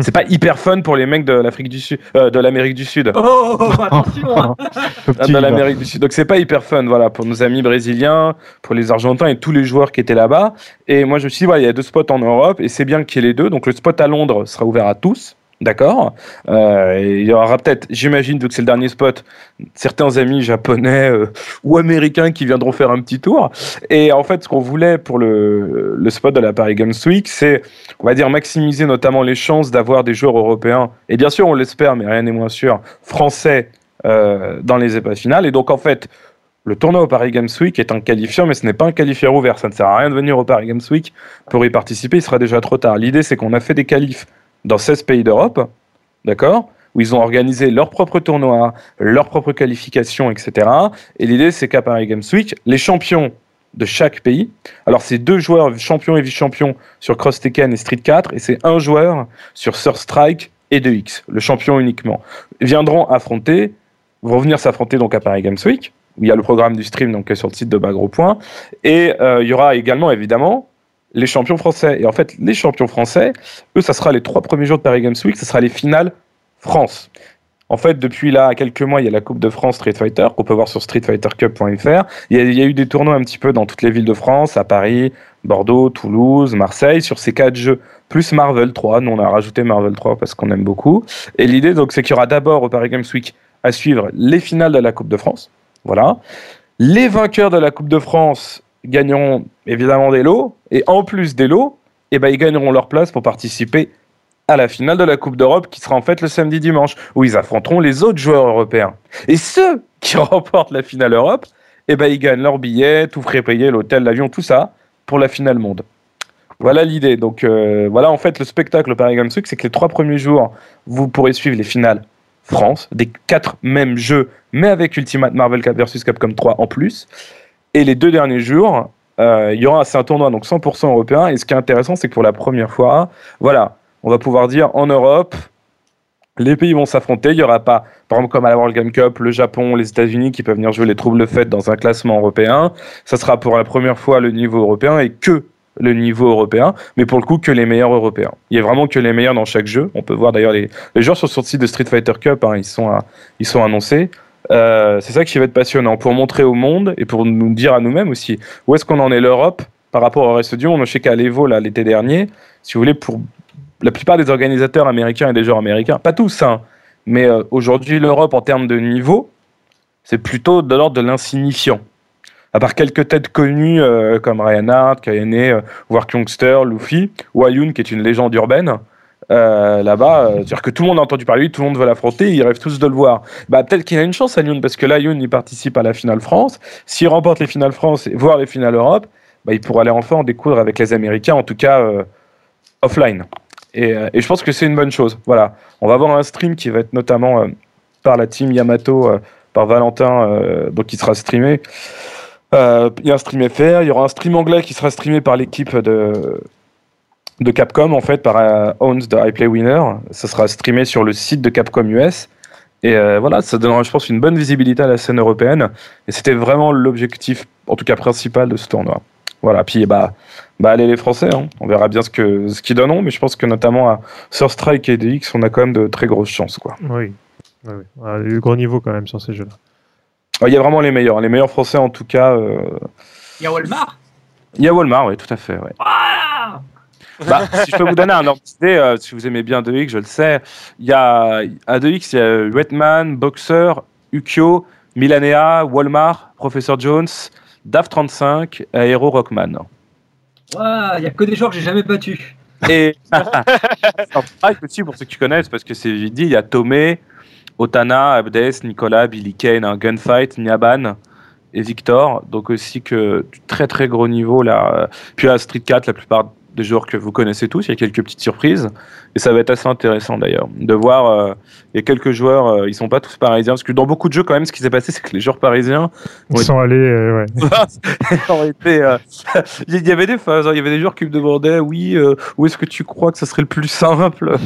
C'est pas hyper fun pour les mecs de l'Afrique du Sud, euh, de l'Amérique du Sud. Oh, attention hein. Le Ah, petit, dans bah. l'Amérique du Sud. Donc c'est pas hyper fun, voilà, pour nos amis brésiliens, pour les Argentins et tous les joueurs qui étaient là-bas. Et moi je me suis dit, voilà, il y a deux spots en Europe et c'est bien qu'il y ait les deux. Donc le spot à Londres sera ouvert à tous. D'accord. Euh, il y aura peut-être, j'imagine, vu que c'est le dernier spot, certains amis japonais euh, ou américains qui viendront faire un petit tour. Et en fait, ce qu'on voulait pour le, spot de la Paris Games Week, c'est, on va dire, maximiser notamment les chances d'avoir des joueurs européens. Et bien sûr, on l'espère, mais rien n'est moins sûr, français euh, dans les épreuves finales. Et donc, en fait, le tournoi au Paris Games Week est un qualifiant, mais ce n'est pas un qualifieur ouvert. Ça ne sert à rien de venir au Paris Games Week pour y participer. Il sera déjà trop tard. L'idée, c'est qu'on a fait des qualifs dans 16 pays d'Europe, d'accord où ils ont organisé leur propre tournoi, leur propre qualification, etc. Et l'idée, c'est qu'à Paris Games Week, les champions de chaque pays, alors c'est deux joueurs champions et vice-champions sur Cross Tekken et Street 4, et c'est un joueur sur Sur Strike et 2X, le champion uniquement, viendront affronter, vont venir s'affronter donc à Paris Games Week, où il y a le programme du stream donc sur le site de Bagro et euh, il y aura également évidemment les champions français. Et en fait, les champions français, eux, ça sera les trois premiers jours de Paris Games Week, ça sera les finales France. En fait, depuis là, quelques mois, il y a la Coupe de France Street Fighter qu'on peut voir sur streetfightercup.fr. Il, il y a eu des tournois un petit peu dans toutes les villes de France, à Paris, Bordeaux, Toulouse, Marseille, sur ces quatre jeux, plus Marvel 3. Nous, on a rajouté Marvel 3 parce qu'on aime beaucoup. Et l'idée, donc, c'est qu'il y aura d'abord au Paris Games Week à suivre les finales de la Coupe de France. Voilà. Les vainqueurs de la Coupe de France gagneront évidemment des lots. Et en plus des lots, eh ben, ils gagneront leur place pour participer à la finale de la Coupe d'Europe qui sera en fait le samedi dimanche, où ils affronteront les autres joueurs européens. Et ceux qui remportent la finale Europe, eh ben, ils gagnent leur billet, tout frais payé, l'hôtel, l'avion, tout ça, pour la finale monde. Voilà l'idée. Donc euh, voilà en fait le spectacle au Paris Games c'est que les trois premiers jours, vous pourrez suivre les finales France, des quatre mêmes jeux, mais avec Ultimate Marvel Cap versus Capcom 3 en plus. Et les deux derniers jours, euh, il y aura un tournoi donc 100% européen. Et ce qui est intéressant, c'est que pour la première fois, voilà, on va pouvoir dire en Europe, les pays vont s'affronter. Il n'y aura pas, par exemple, comme à la World Game Cup, le Japon, les États-Unis qui peuvent venir jouer les troubles faites dans un classement européen. Ça sera pour la première fois le niveau européen et que le niveau européen, mais pour le coup que les meilleurs européens. Il y a vraiment que les meilleurs dans chaque jeu. On peut voir d'ailleurs les, les joueurs sur le site de Street Fighter Cup, hein, ils, sont ils sont annoncés. Euh, c'est ça qui va être passionnant pour montrer au monde et pour nous dire à nous-mêmes aussi où est-ce qu'on en est l'Europe par rapport au reste du monde. Je sais qu'à l'Evo l'été dernier, si vous voulez, pour la plupart des organisateurs américains et des joueurs américains, pas tous, hein, mais euh, aujourd'hui l'Europe en termes de niveau, c'est plutôt de l'ordre de l'insignifiant. À part quelques têtes connues euh, comme Ryan Hart, Kayane, Youngster, Luffy, ou Ayun qui est une légende urbaine. Euh, là-bas, euh, c'est-à-dire que tout le monde a entendu parler de lui, tout le monde veut l'affronter, ils rêvent tous de le voir. Bah, peut-être qu'il a une chance, Ayun, parce que là, Ayun, il participe à la finale France. S'il remporte les finales France, voire les finales Europe, bah, il pourra aller enfin en découdre avec les Américains, en tout cas euh, offline. Et, et je pense que c'est une bonne chose. Voilà. On va avoir un stream qui va être notamment par la team Yamato, par Valentin, donc qui sera streamé. Il y a un stream FR, il y aura un stream anglais qui sera streamé par l'équipe de, de Capcom, en fait, par euh, Owns de iPlay Winner. Ça sera streamé sur le site de Capcom US. Et euh, voilà, ça donnera, je pense, une bonne visibilité à la scène européenne. Et c'était vraiment l'objectif, en tout cas principal, de ce tournoi. Voilà, puis bah, bah allez les Français, hein. on verra bien ce que ce qu'ils donneront, mais je pense que notamment à Surstrike et DX, on a quand même de très grosses chances, quoi. Oui, oui, oui. Ah, il y a eu gros niveau quand même sur ces jeux-là. Il y a vraiment les meilleurs, les meilleurs Français en tout cas. euh, Il y a Walmart? Il y a Walmart, oui, tout à fait. Ouais. Ah Bah, si je peux vous donner un ordre d'idée, euh, si vous aimez bien 2X, je le sais, il y a à 2X, il y a Wetman, Boxer, Ukyo, Milanea, Walmart, Professor Jones, DAF35, Aero Rockman. Il y a que des joueurs que j'ai jamais battus. Et aussi, pour ceux qui connaissent, parce que c'est vite dit, il y a Tomé, Otana, Abdes, Nicolas, Billy Kane, un Gunfight, Nyaban et Victor. Donc aussi que du très très gros niveau là. Puis à Street 4, la plupart des joueurs que vous connaissez tous, il y a quelques petites surprises. Et ça va être assez intéressant d'ailleurs de voir. euh, il y a quelques joueurs, euh, ils sont pas tous parisiens, parce que dans beaucoup de jeux quand même, ce qui s'est passé, c'est que les joueurs parisiens Ils sont allés, euh, ouais. été, euh, il y avait des phases, hein. il y avait des joueurs qui me demandaient, oui, euh, où est-ce que tu crois que ça serait le plus simple?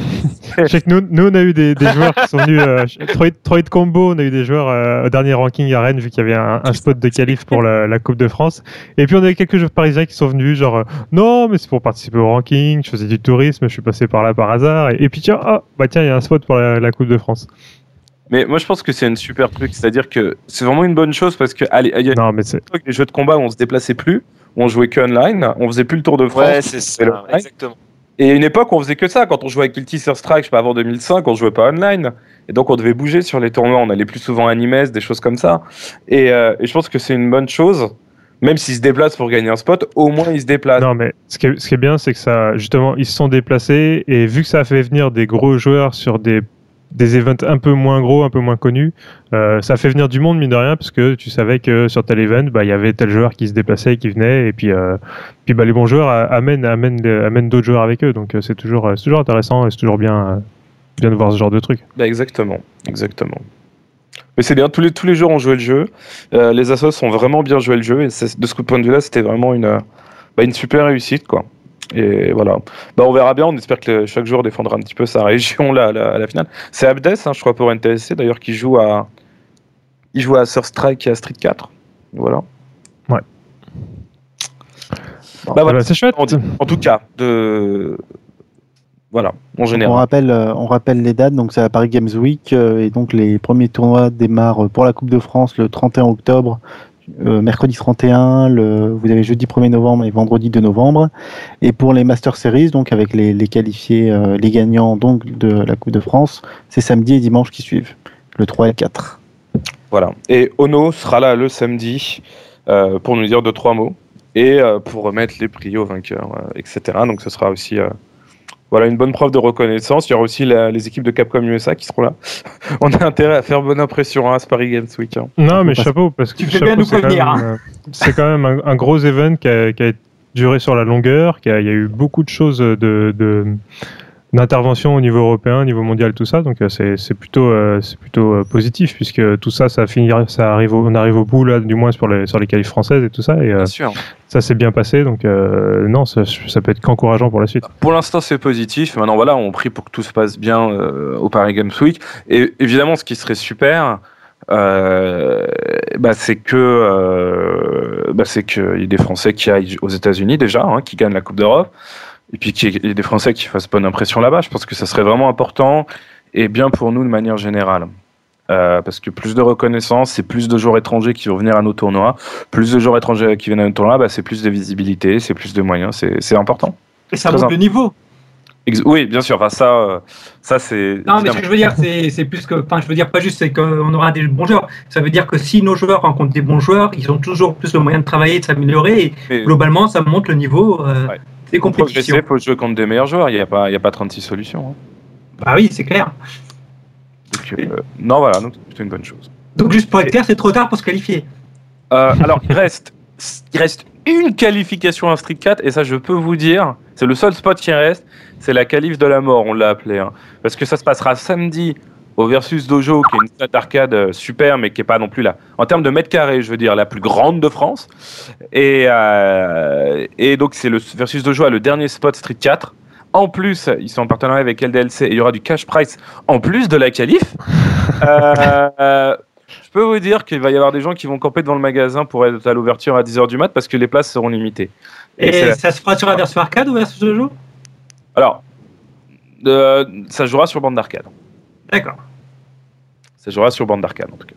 Je sais que nous, nous, on a eu des, des joueurs qui sont venus. Euh, Troy, Troy de Combo, on a eu des joueurs au dernier ranking à Rennes, vu qu'il y avait un, un spot de qualif pour la, la Coupe de France. Et puis, on a eu quelques joueurs parisiens qui sont venus, genre, non, mais c'est pour participer au ranking, je faisais du tourisme, je suis passé par là par hasard. Et, et puis, tiens, ah, bah tiens, il y a un spot pour la, la Coupe de France. Mais moi, je pense que c'est une super truc. C'est-à-dire que c'est vraiment une bonne chose parce que, allez, il y a Non, mais c'est. des jeux de combat où on se déplaçait plus, où on jouait que online, on faisait plus le Tour de France. Ouais, c'est ça, exactement. Et à une époque, on faisait que ça. Quand on jouait avec Guilty Strike, je sais pas, avant 2005, on jouait pas online. Et donc, on devait bouger sur les tournois. On allait plus souvent à Animes, des choses comme ça. Et, euh, et je pense que c'est une bonne chose. Même s'ils se déplacent pour gagner un spot, au moins ils se déplacent. Non, mais ce qui est, ce qui est bien, c'est que ça, justement, ils se sont déplacés et vu que ça a fait venir des gros joueurs sur des, des events un peu moins gros, un peu moins connus, euh, ça a fait venir du monde, mine de rien, parce que tu savais que sur tel event, bah, il y avait tel joueur qui se déplaçait, qui venait, et puis, euh, puis bah, les bons joueurs amènent, amènent, amènent d'autres joueurs avec eux. Donc euh, c'est toujours, euh, toujours intéressant et c'est toujours bien, bien de voir ce genre de truc. Bah, exactement, exactement. Mais c'est bien, tous les, tous les joueurs ont joué le jeu. Euh, les assos ont vraiment bien joué le jeu. Et de ce point de vue-là, c'était vraiment une, bah, une super réussite. quoi. Et voilà. Bah, on verra bien. On espère que le- chaque joueur défendra un petit peu sa région là, à, la, à la finale. C'est Abdes, hein, je crois, pour NTSC, d'ailleurs, qui joue à, il joue à Surstrike et à Street 4. Voilà. Ouais. Bah, Ah voilà. bah, c'est chouette. En, en tout cas, de. Voilà, en On général. rappelle, euh, on rappelle les dates, donc c'est à Paris Games Week, euh, et donc les premiers tournois démarrent euh, pour la Coupe de France le 31 octobre, euh, mercredi 31, le, vous avez jeudi 1er novembre et vendredi 2 novembre, et pour les Master Series, donc avec les, les qualifiés, euh, les gagnants donc de la Coupe de France, c'est samedi et dimanche qui suivent, le 3 et 4. Voilà. Et Ono sera là le samedi euh, pour nous dire deux, trois mots et pour remettre les prix aux vainqueurs, etc. Donc ce sera aussi voilà, une bonne preuve de reconnaissance. Il y aura aussi la- les équipes de Capcom USA qui seront là. On a intérêt à faire bonne impression hein, à ce Paris Games Week. hein. Non, mais chapeau, parce que Tu fais chapeau, bien de nous c'est quand même, euh, c'est quand même un, un gros event qui a, qui a duré sur la longueur, qui a, il y a eu beaucoup de choses de, de- d'intervention au niveau européen, au niveau mondial, tout ça. Donc euh, c'est, plutôt, euh, c'est plutôt euh, positif puisque tout ça, ça finit, ça arrive, au- on arrive au bout là, du moins sur les sur les qualifs françaises et tout ça. Et euh, sûr. ça s'est bien passé. Donc non, ça, ça peut être qu'encourageant pour la suite. Pour l'instant, c'est positif. Maintenant, voilà, on prie pour que tout se passe bien au Paris Games Week. Et évidemment, ce qui serait super, euh, bah, c'est que euh, bah, c'est qu'il y ait des Français qui aillent aux États-Unis déjà, hein, qui gagnent la Coupe d'Europe, et puis qu'il y ait des Français qui fassent bonne impression là-bas. Je pense que ça serait vraiment important et bien pour nous de manière générale. Euh, parce que plus de reconnaissance, c'est plus de joueurs étrangers qui vont venir à nos tournois. Plus de joueurs étrangers qui viennent à nos tournois, bah, c'est plus de visibilité, c'est plus de moyens, c'est important. Et ça monte le niveau. Oui, bien sûr. Enfin, ça, euh, ça c'est. Non, mais ce que je veux dire, c'est c'est plus que. Enfin, je veux dire pas juste c'est qu'on aura des bons joueurs. Ça veut dire que si nos joueurs rencontrent des bons joueurs, ils ont toujours plus le moyen de travailler, de s'améliorer. Et Mais globalement, ça monte le niveau euh, Ouais. Des pour compétitions. progresser, faut jouer contre des meilleurs joueurs. Il n'y a pas, il y a pas 36 solutions. hein. Bah oui, c'est clair. Donc, euh, non, voilà, donc c'est plutôt une bonne chose. Donc, juste pour être clair, c'est trop tard pour se qualifier. Euh, alors, il reste, il reste une qualification à Street 4, et ça, je peux vous dire, c'est le seul spot qui reste, c'est la qualif de la mort, on l'a appelé. hein. Parce que ça se passera samedi au Versus Dojo, qui est une salle d'arcade euh, super, mais qui est pas non plus là. En termes de mètres carrés, je veux dire, la plus grande de France. Et, euh, et donc, c'est le Versus Dojo à le dernier spot Street 4. En plus, ils sont en partenariat avec LDLC et il y aura du cash price en plus de la qualif. Euh, je peux vous dire qu'il va y avoir des gens qui vont camper devant le magasin pour être à l'ouverture à 10h du mat parce que les places seront limitées. Et, ça se fera sur la version arcade ou version jeu Alors, ça jouera sur bande d'arcade. D'accord. Ça jouera sur bande d'arcade en tout cas.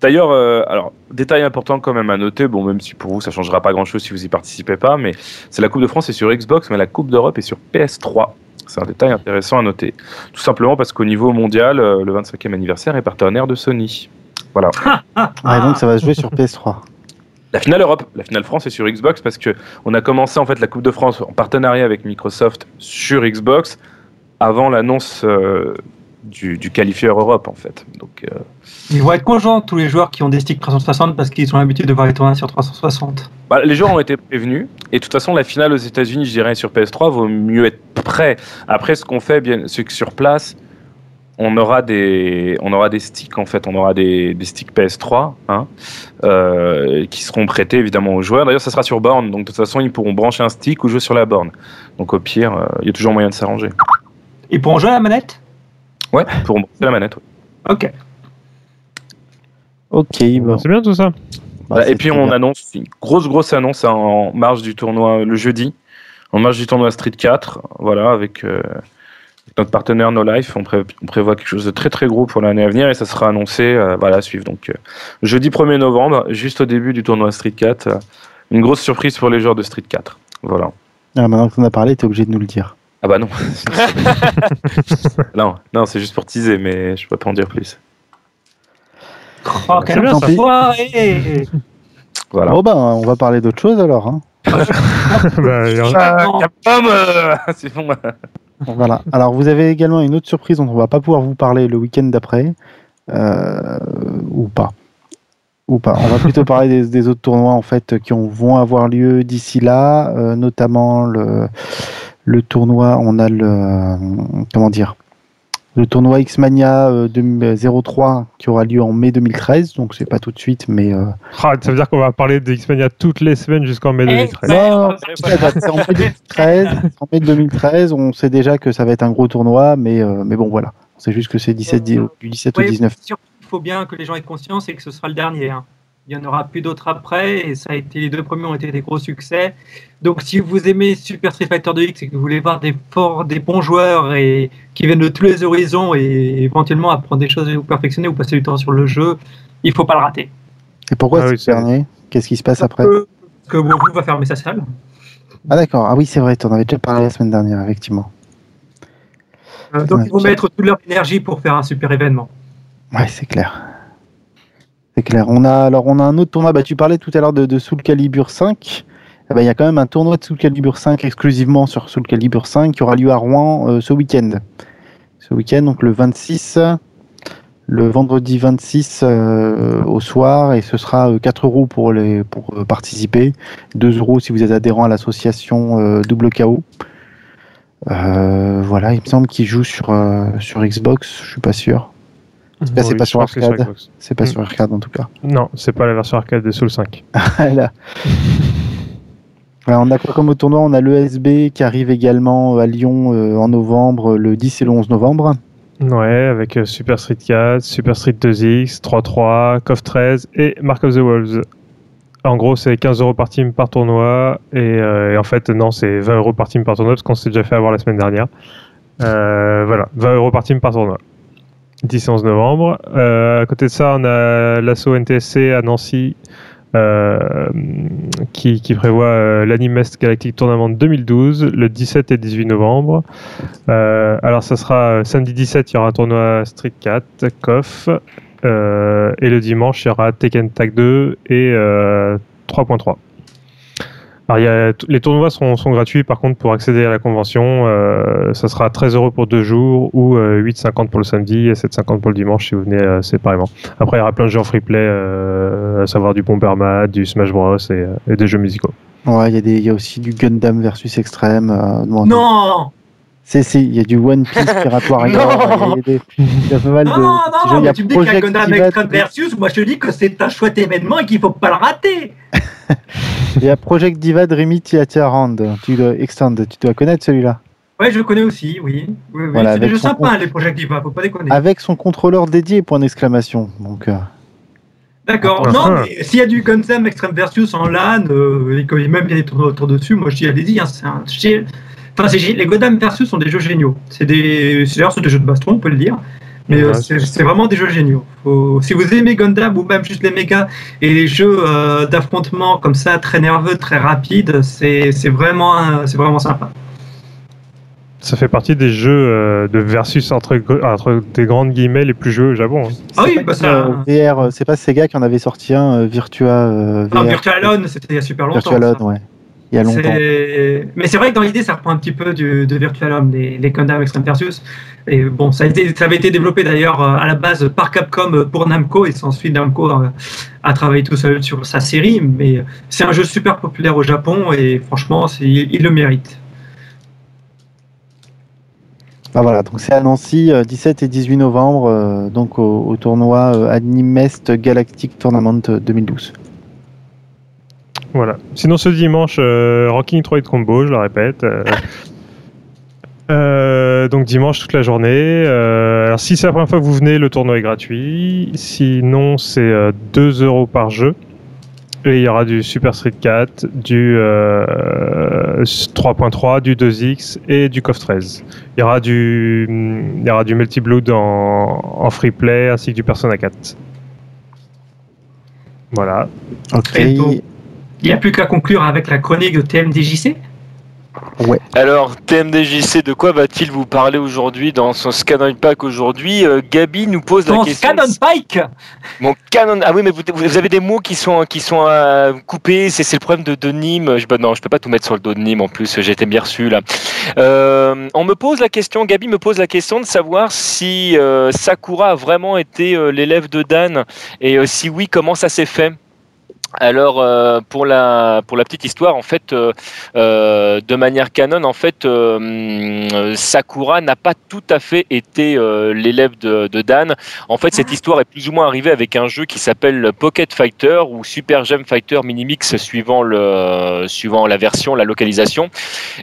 D'ailleurs, euh, alors détail important quand même à noter, bon même si pour vous ça changera pas grand chose si vous y participez pas, mais c'est la Coupe de France est sur Xbox, mais la Coupe d'Europe est sur PS3. C'est un détail intéressant à noter. Tout simplement parce qu'au niveau mondial, euh, le 25e anniversaire est partenaire de Sony. Voilà. Ouais, donc ça va se jouer sur PS3. La finale Europe, la finale France est sur Xbox parce que on a commencé en fait la Coupe de France en partenariat avec Microsoft sur Xbox avant l'annonce euh, du, du qualifieur Europe en fait. Donc euh, Ils vont être contents, tous les joueurs qui ont des sticks 360 parce qu'ils ont l'habitude de voir les tournois sur 360. Bah, les joueurs ont été prévenus et de toute façon la finale aux États-Unis, je dirais sur PS3, vaut mieux être prêt. Après, ce qu'on fait, bien, c'est que sur place, on aura des, on aura des sticks en fait, on aura des, des sticks PS3 hein, euh, qui seront prêtés évidemment aux joueurs. D'ailleurs, ça sera sur borne, donc de toute façon, ils pourront brancher un stick ou jouer sur la borne. Donc au pire, euh, il y a toujours moyen de s'arranger. Ils pourront jouer à la manette? Ouais, pourront brancher la manette. ouais. Ok. Ok, bon. C'est bien tout ça. Bah, et c'est puis on bien. annonce une grosse grosse annonce hein, en marge du tournoi le jeudi, en marge du tournoi Street 4, voilà avec euh, notre partenaire No Life, on, pré- on prévoit quelque chose de très très gros pour l'année à venir et ça sera annoncé euh, voilà à suivre donc euh, jeudi 1er novembre, juste au début du tournoi Street 4, euh, une grosse surprise pour les joueurs de Street 4. Voilà. Ah, maintenant que t'en as parlé, t'es obligé de nous le dire. Ah bah non. non, non, c'est juste pour teaser mais je peux pas en dire plus. Oh, C'est quel bien, Voilà. Bon, bah, on va parler d'autre chose alors. hein. Bah, il y a- Non. Capcom, c'est bon. Voilà. Alors, vous avez également une autre surprise dont on va pas pouvoir vous parler le week-end d'après. Euh, ou pas. Ou pas. On va plutôt parler des, des autres tournois en fait qui ont- vont avoir lieu d'ici là, euh, notamment le, le tournoi. On a le euh, comment dire le tournoi X-Mania euh, de- 03 qui aura lieu en mai 2013. Donc c'est pas tout de suite, mais euh, Ah, ça veut dire qu'on va parler de X-Mania toutes les semaines jusqu'en mai Eh, 2013. Ouais, non, on c'est pas- c'est en mai 2013. En mai 2013, on sait déjà que ça va être un gros tournoi, mais euh, mais bon voilà. C'est juste que c'est 17 di- du 17 au Oui, 19. c'est sûr qu'il faut bien que les gens aient conscience et que ce sera le dernier. hein. Il n'y en aura plus d'autres après, et ça a été, les deux premiers ont été des gros succès. Donc, si vous aimez Super Street Fighter 2X et que vous voulez voir des forts, des bons joueurs et qui viennent de tous les horizons et éventuellement apprendre des choses et vous perfectionner ou passer du temps sur le jeu, il faut pas le rater. Et pourquoi Ah oui, dernier? Qu'est-ce qui se passe après? Parce que- que WoW va fermer sa salle. Ah d'accord. Ah oui, c'est vrai. Tu en avais déjà parlé la semaine dernière, effectivement. Euh, Donc, ils vont mettre toute leur énergie pour faire un super événement. Ouais, c'est clair. C'est clair. On a alors on a un autre tournoi. Bah, tu parlais tout à l'heure de, de Soul Calibur 5. Eh ben, il y a quand même un tournoi de Soul Calibur 5 exclusivement sur Soul Calibur 5 qui aura lieu à Rouen euh, ce week-end. Ce week-end, donc le 26, le vendredi 26 euh, au soir, et ce sera euh, 4 euros pour les pour euh, participer, 2 euros si vous êtes adhérent à l'association euh, Double KO. Euh, voilà, il me semble qu'il joue sur euh, sur Xbox, je suis pas sûr. Là, c'est Oui, pas sur arcade. C'est pas sur arcade en tout cas. Non, c'est pas la version arcade de Soul 5. Voilà. Alors, on a quoi comme au tournoi? On a l'ESB qui arrive également à Lyon euh, en novembre, le 10 et le 11 novembre. Ouais, avec euh, Super Street 4, Super Street 2X, 3-3, KOF 13 et Mark of the Wolves. En gros, c'est 15 euros par team par tournoi. Et, euh, et en fait, non, c'est 20 euros par team par tournoi parce qu'on s'est déjà fait avoir la semaine dernière. Voilà, 20 euros par team par tournoi. 10 et 11 novembre. Euh, à côté de ça, on a l'assaut NTSC à Nancy euh, qui, prévoit euh, l'Animest Galactic Tournament 2012 le 17 et 18 novembre. Euh, alors, ça sera samedi 17, il y aura un tournoi Street 4, KOF. et le dimanche, il y aura Tekken Tag 2 et euh, 3.3. Alors, il y a, les tournois sont, sont gratuits, par contre, pour accéder à la convention, euh, ça sera 13 euros pour deux jours ou euh, 8,50 pour le samedi et 7,50 pour le dimanche si vous venez euh, séparément. Après, il y aura plein de jeux en free play, euh, à savoir du Bomberman, du Smash Bros et, euh, et des jeux musicaux. Ouais, il y, a des- il y a aussi du Gundam versus Extreme. euh, bon, Non C'est, c'est, il y a du One Piece Warrior. Il y, a des- il y a pas mal de. Non, non, jeux. non, Il y a mais tu me dis qu'il y a Gundam Extreme Versus, moi je te dis que c'est un chouette événement et qu'il faut pas le rater. Il y a Project Diva Dreamy Theater Hand. Tu dois, Extend, tu dois connaître celui-là. Ouais, je le connais aussi, oui. oui, oui. Voilà, c'est des avec jeux son sympas, compte. les Project Diva, faut pas déconner. Avec son contrôleur dédié, point d'exclamation. Donc, euh, D'accord. Ah, non, ah. mais s'il y a du Gundam Extreme Versus en LAN, euh, et qu'il y a même bien des tournois autour dessus, moi je dis allez-y. Hein, c'est un- Enfin, c'est- les Gundam Versus sont des jeux géniaux. C'est des, c'est- d'ailleurs c'est des jeux de baston, on peut le dire. Mais euh, Ouais, c'est c'est vraiment des jeux géniaux. Faut- Si vous aimez Gundam ou même juste les méga et les jeux euh, d'affrontement comme ça, très nerveux, très rapides, c'est c'est vraiment, c'est vraiment sympa. Ça fait partie des jeux euh, de versus entre, entre des grandes guillemets les plus joués au Japon. hein. Ah oui, bah pas, ça- VR, c'est pas Sega qui en avait sorti un Virtua euh, VR. Ah, Virtual On, c'était il y a super longtemps. Virtual ça. On, ouais. Il y a longtemps. C'est- Mais c'est vrai que dans l'idée, ça reprend un petit peu du, de Virtual On, les, les Gundam Extreme Versus. Et bon, ça, a été, ça avait été développé d'ailleurs euh, à la base par Capcom euh, pour Namco, et ensuite Namco euh, a travaillé tout seul sur sa série. Mais c'est un jeu super populaire au Japon, et franchement, c'est- il, il le mérite. Ah, voilà, donc c'est à Nancy, euh, 17 et 18 novembre, euh, donc au, au tournoi euh, Animest Galactic Tournament euh, 2012. Voilà. Sinon, ce dimanche, euh, Rocking 3 de combo, je le répète. euh, euh, donc dimanche toute la journée. Euh, alors si c'est la première fois que vous venez, le tournoi est gratuit. Sinon, c'est euh, 2 euros par jeu. Et il y aura du Super Street 4, du euh, 3.3, du 2X et du KOF 13. Il y aura du, il y aura du Multi Blood en, en free play ainsi que du Persona 4. Voilà. Ok. Et donc- Il n'y a plus qu'à conclure avec la chronique de TMDJC. Alors, TMDJC, de quoi va-t-il vous parler aujourd'hui dans son Scanon Pack aujourd'hui Euh, Gabi nous pose la question. Canon Pike Mon canon. Ah oui, mais vous, vous avez des mots qui sont qui sont euh, coupés. C'est c'est le problème de, de Nîmes. Je, bah non, je peux pas tout mettre sur le dos de Nîmes en plus. J'ai été bien reçu là. Euh, on me pose la question. Gabi me pose la question de savoir si euh, Sakura a vraiment été euh, l'élève de Dan et euh, si oui, comment ça s'est fait? Alors euh, pour la pour la petite histoire en fait euh, euh, de manière canon en fait euh, Sakura n'a pas tout à fait été euh, l'élève de, de Dan en fait, cette histoire est plus ou moins arrivée avec un jeu qui s'appelle Pocket Fighter ou Super Gem Fighter Minimix suivant le suivant la version, la localisation.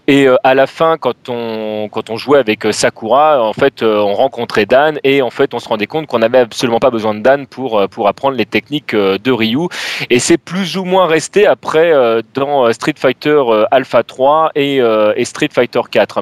Et euh, à la fin, quand on quand on jouait avec Sakura, en fait, euh, on rencontrait Dan et en fait, on se rendait compte qu'on n'avait absolument pas besoin de Dan pour pour apprendre les techniques de Ryu. Et c'est plus ou moins resté après euh, dans euh, Street Fighter euh, Alpha 3 et, et Street Fighter 4.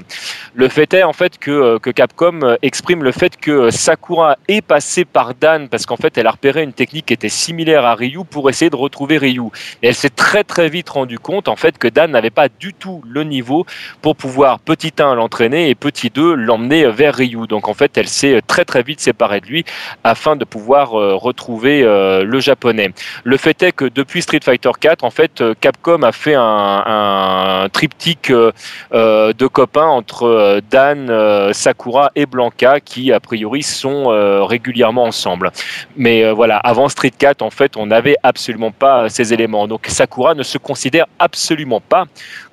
Le fait est en fait que, que Capcom exprime le fait que Sakura est passée par Dan parce qu'en fait elle a repéré une technique qui était similaire à Ryu pour essayer de retrouver Ryu. Et elle s'est très très vite rendu compte en fait que Dan n'avait pas du tout le niveau pour pouvoir petit 1 l'entraîner et petit 2 l'emmener vers Ryu. Donc en fait elle s'est très très vite séparée de lui afin de pouvoir retrouver le japonais. Le fait est que depuis Street Fighter 4 en fait euh, Capcom a fait un, triptyque euh, euh, de copains entre Dan, Sakura et Blanca qui a priori sont régulièrement ensemble. Mais voilà, avant Street 4 en fait on n'avait absolument pas ces éléments. Donc Sakura ne se considère absolument pas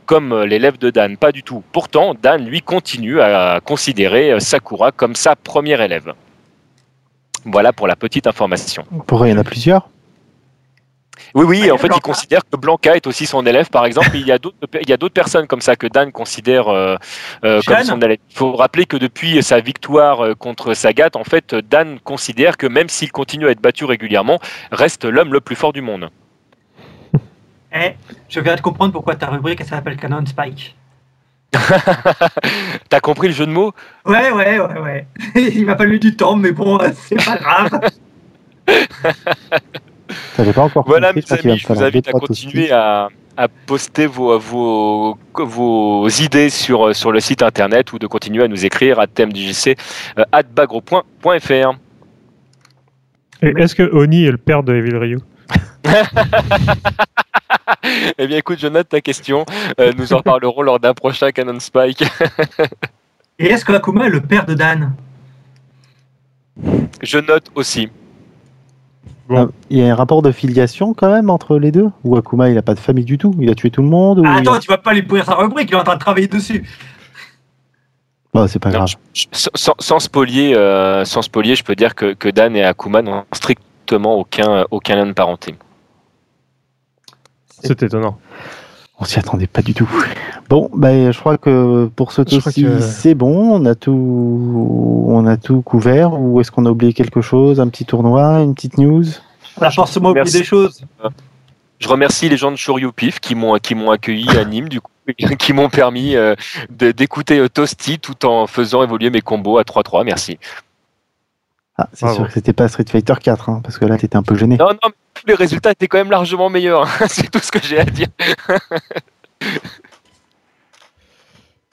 comme l'élève de Dan, pas du tout. Pourtant Dan lui continue à considérer Sakura comme sa première élève. Voilà pour la petite information. Pourquoi il y en a plusieurs? Oui, oui, Ah, en fait, il considère que Blanca est aussi son élève, par exemple. Il y a d'autres, il y a d'autres personnes comme ça que Dan considère euh, euh, comme son élève. Il faut rappeler que depuis sa victoire euh, contre Sagat, en fait, Dan considère que même s'il continue à être battu régulièrement, reste l'homme le plus fort du monde. Eh, je viens de comprendre pourquoi ta rubrique elle s'appelle Canon Spike. T'as compris le jeu de mots? Ouais, ouais, ouais, ouais. Il m'a fallu du temps, mais bon, c'est pas grave. Ça pas encore Voilà, mes amis, je vous invite à continuer à, à poster vos, vos, vos idées sur, sur le site internet ou de continuer à nous écrire à thèmedjc euh, at bagro.fr. Et est-ce que Oni est le père de Evil Ryu Eh bien, écoute, je note ta question. Euh, nous en parlerons lors d'un prochain Canon Spike. Et est-ce que Akuma est le père de Dan? Je note aussi. Bon. Ah, Il y a un rapport de filiation quand même entre les deux? Ou Akuma il a pas de famille du tout? Il a tué tout le monde ou Ah, il a- Attends, tu vas pas lui pourrir sa rubrique, il est en train de travailler dessus. Bah, c'est pas Non, grave. je- je- sans, sans- sans spolier, euh, sans spolier, je peux dire que, que Dan et Akuma n'ont strictement aucun, aucun lien de parenté. C'est étonnant. On s'y attendait pas du tout. Bon, bah, je crois que pour ce que- c'est bon. On a tout, on a tout couvert. Ou est-ce qu'on a oublié quelque chose Un petit tournoi, une petite news? On a forcément oublié des choses. Je remercie les gens de Shoryu Pif qui m'ont qui m'ont accueilli à Nîmes du coup qui m'ont permis euh, d'écouter euh, Toasty tout en faisant évoluer mes combos à 3-3. Merci. Ah, c'est sûr que c'était pas Street Fighter 4, hein, parce que là, t'étais un peu gêné. Non, non, mais tous les résultats étaient quand même largement meilleurs. hein. C'est tout ce que j'ai à dire.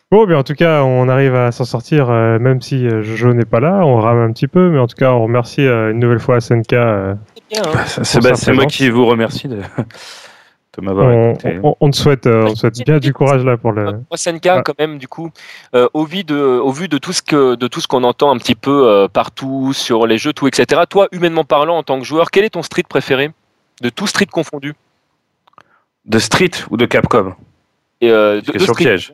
Bon, bien en tout cas, on arrive à s'en sortir, euh, même si euh, Jojo n'est pas là. On rame un petit peu, mais en tout cas, on remercie euh, une nouvelle fois SNK. euh, C'est bien, hein. Bah, moi qui vous remercie de, de m'avoir on, écouté. on- on te souhaite, euh, on te souhaite bien du courage là pour le. Moi, SNK, Ouais. quand même, du coup, euh, au vu de, au vu de tout ce que, de tout ce qu'on entend un petit peu euh, partout sur les jeux, tout, etc. Toi, humainement parlant, en tant que joueur, quel est ton street préféré de tout street confondu? De Street ou de Capcom? Et, euh, de, street, piège.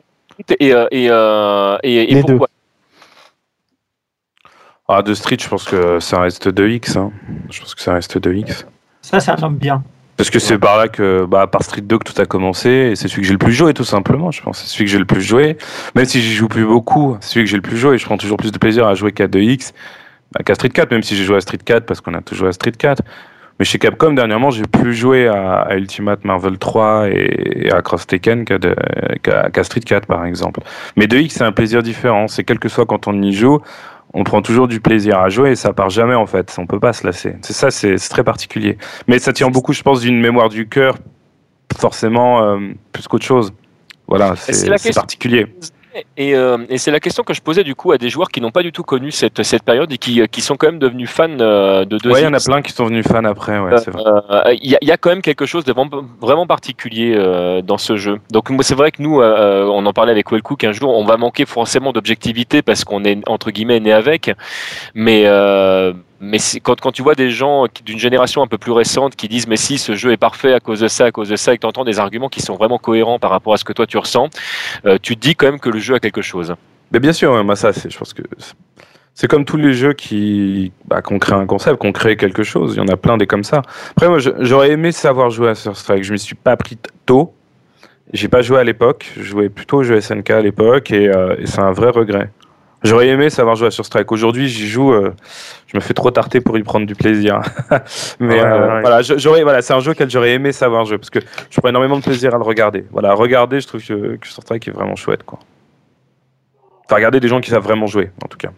et, euh, et, euh, et, et Les pourquoi? Ah, de Street, je pense que ça reste 2X. hein. Je pense que ça reste 2X. Ça, un homme bien. Parce que c'est par là que, bah, par Street 2 que tout a commencé, et c'est celui que j'ai le plus joué, tout simplement, je pense. C'est celui que j'ai le plus joué. Même si j'y joue plus beaucoup, c'est celui que j'ai le plus joué, je prends toujours plus de plaisir à jouer qu'à 2X, bah, qu'à Street 4, même si j'ai joué à Street 4, parce qu'on a toujours joué à Street 4. Mais chez Capcom, dernièrement, j'ai plus joué à, Ultimate Marvel 3 et, à Cross Tekken qu'à Street 4, par exemple. Mais 2X, c'est un plaisir différent. C'est quel que soit quand on y joue, on prend toujours du plaisir à jouer et ça part jamais, en fait. On peut pas se lasser. C'est ça, c'est c'est très particulier. Mais ça tient beaucoup, je pense, d'une mémoire du cœur, forcément, euh, plus qu'autre chose. Voilà, c'est particulier. Et, euh, et c'est la question que je posais du coup à des joueurs qui n'ont pas du tout connu cette, cette période et qui, qui sont quand même devenus fans euh, de 2 Ouais, il y en a plein qui sont venus fans après, ouais, c'est vrai. Euh, Il y, a- y a quand même quelque chose de vraiment, particulier euh, dans ce jeu. Donc c'est vrai que nous, euh, on en parlait avec Wellcook un jour, on va manquer forcément d'objectivité parce qu'on est entre guillemets né avec. Mais euh, mais quand, tu vois des gens d'une génération un peu plus récente qui disent mais si ce jeu est parfait à cause de ça, à cause de ça, et que tu entends des arguments qui sont vraiment cohérents par rapport à ce que toi tu ressens, euh, tu te dis quand même que le jeu a quelque chose. Mais bien sûr, ouais, moi, ça, je pense que c'est- comme tous les jeux qui, bah, qu'on crée un concept, qu'on crée quelque chose. Il y en a plein des comme ça. Après, moi, j'aurais aimé savoir jouer à Sur Strike. Je me suis pas pris tôt. J'ai pas joué à l'époque. Je jouais plutôt au jeu SNK à l'époque euh, et c'est un vrai regret. J'aurais aimé savoir jouer à Sur Strike. Aujourd'hui, j'y joue. euh, je me fais trop tarter pour y prendre du plaisir. Mais Ouais, euh, ouais. voilà, j'aurais, voilà, c'est un jeu auquel j'aurais aimé savoir jouer parce que je prends énormément de plaisir à le regarder. Voilà, regarder, je trouve que, que Sur Strike est vraiment chouette, quoi. Enfin, regarder des gens qui savent vraiment jouer, en tout cas.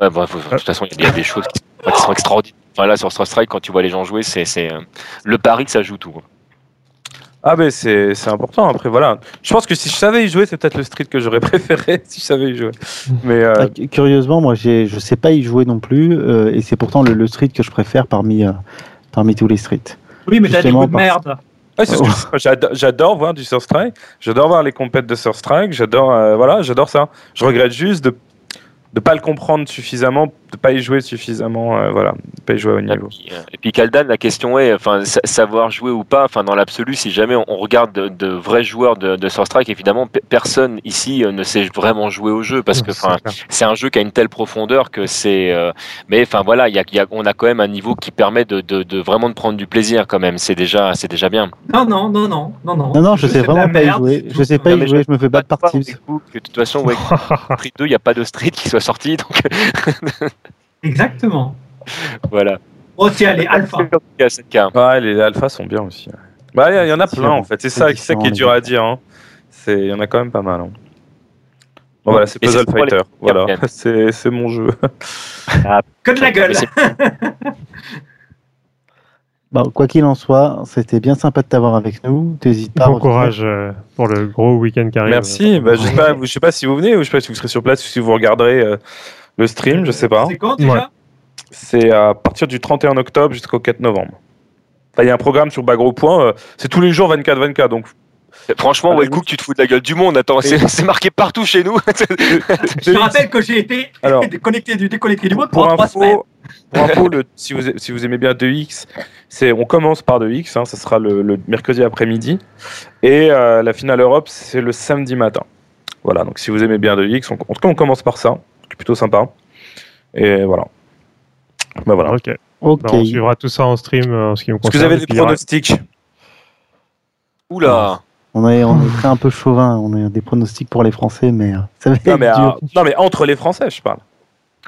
Ouais, de toute façon, il y a des choses qui, sont extraordinaires. Enfin, là, sur Star Strike, quand tu vois les gens jouer, c'est c'est, euh, le pari que ça joue tout. Ah ben c'est c'est important après voilà. Je pense que si je savais y jouer c'est peut-être le street que j'aurais préféré si je savais y jouer. Mais euh, Ah, cu- Curieusement, moi, j'ai- je sais pas y jouer non plus, euh, et c'est pourtant le, le street que je préfère parmi, euh, parmi tous les streets. Oui, mais t'as des Justement, goûts de merde. ouais, c'est ce que- j'adore, j'adore voir du Surf Strike, j'adore voir les compètes de Surf Strike, j'adore euh, voilà j'adore ça. Je regrette juste de de pas le comprendre suffisamment, de pas y jouer suffisamment euh, voilà, de pas y jouer au Et niveau. puis, euh, et puis Kaldan, la question est, enfin, sa- savoir jouer ou pas. Enfin, dans l'absolu, si jamais on, regarde de, de vrais joueurs de, de Star Strike, évidemment, pe- personne ici euh, ne sait vraiment jouer au jeu parce que, C'est enfin, c'est un jeu qui a une telle profondeur que c'est. euh, mais enfin voilà, il y a, y a- on a quand même un niveau qui permet de, de, de vraiment de prendre du plaisir quand même. C'est déjà, c'est déjà bien. Non, non, non, non, non, non. Non, non, je jeu, sais vraiment pas y jouer. Je sais pas y jouer, je me fais battre par Pas Teams. de toute façon, ouais, Street 2, il n'y a pas de Street qui soit sorti, donc Exactement. voilà. Oh, tiens, les alpha. Ouais, les alphas sont bien aussi. ouais. Bah il y, y en a plein en fait, c'est ça, c'est ça qui est dur à dire. Hein. C'est il y en a quand même pas mal. hein. Bon voilà, c'est Et c'est Puzzle pour les- Fighter. Voilà, c'est c'est mon jeu. Que de la gueule. Bon, quoi qu'il en soit, c'était bien sympa de t'avoir avec nous. T'hésites pas. à Bon courage euh, pour le gros week-end qui arrive. Merci. Bah, je sais pas, je sais pas si vous venez ou je sais pas si vous serez sur place ou si vous regarderez euh, le stream, je sais pas. C'est quand déjà Ouais. C'est à partir du 31 octobre jusqu'au 4 novembre. Enfin, Il y a un programme sur Bagro Point, euh, c'est tous les jours 24-24, donc Franchement, Ah, Wellcook, tu te fous de la gueule du monde. Attends, c'est c'est marqué partout chez nous. Je te rappelle que j'ai été Alors, déconnecté du déconnecté du monde pour pendant trois semaines. info, pour info le- si, vous, si vous aimez bien 2X, c'est, on commence par 2X, hein, ça sera le, le mercredi après-midi, et euh, la finale Europe, c'est le samedi matin. Voilà, donc si vous aimez bien 2X, on, en tout cas on commence par ça, plutôt sympa. Et voilà. Bah voilà. Ok. Ok. Bah, on suivra tout ça en stream euh, en ce qui me Est-ce que concerne. vous avez des pronostics? Oula. On est, on est très un peu chauvin. On a des pronostics pour les Français, mais euh, ça va être Non mais, dur. euh, non, mais entre les Français, je parle.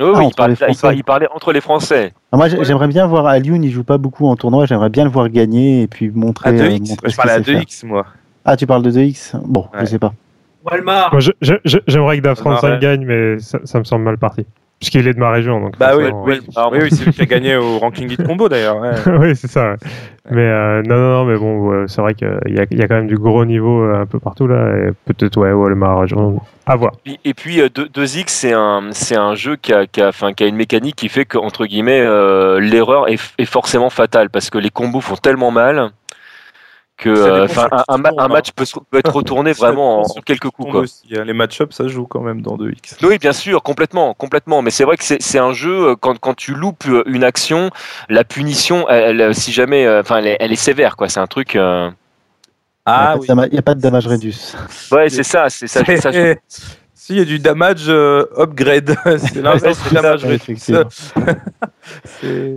Oh, Ah, oui, il, entre parlait, les il parlait- Français. il parlait entre les Français. Ah, moi, j'ai- j'aimerais bien voir Alioun. Il joue pas beaucoup en tournoi. J'aimerais bien le voir gagner et puis montrer. À euh, 2x montrer Je parlais à qu'il sait faire. 2x, moi. Ah, tu parles de 2x Bon, je sais pas. Walmart. Moi, j'aimerais que Daf Ça m'arrête. 35 gagne, mais ça, ça me semble mal parti. Puisqu'il est de ma région, donc. Bah oui, oui, oui, oui, c'est lui qui a gagné au ranking hit combo d'ailleurs. ouais. oui, c'est ça. ouais. Mais euh, non, non, non, mais bon, ouais, c'est vrai qu'il y a, il y a quand même du gros niveau euh, un peu partout là. Peut-être, ouais, Walmart, région. À voir. Et- Et puis euh, 2- 2X, c'est un, c'est un jeu qui a, qui, a, enfin, qui a une mécanique qui fait qu'entre guillemets, euh, l'erreur est, est forcément fatale parce que les combos font tellement mal que euh, un, hein. match peut, être retourné vraiment en, quelques coups. Quoi. aussi, hein. Les match-ups, ça joue quand même dans 2x. Oui, bien sûr, complètement, complètement. Mais c'est vrai que c'est c'est un jeu euh, quand, quand tu loupes euh, une action, la punition, elle, elle, si jamais, enfin, elle, est- elle est sévère, quoi. C'est un truc. euh, Ah il n'y a, pas de- il y a pas de damage réduce. Ouais, c'est ça, c'est ça. ça- Si, il y a du damage euh, upgrade. c'est l'inverse du damage.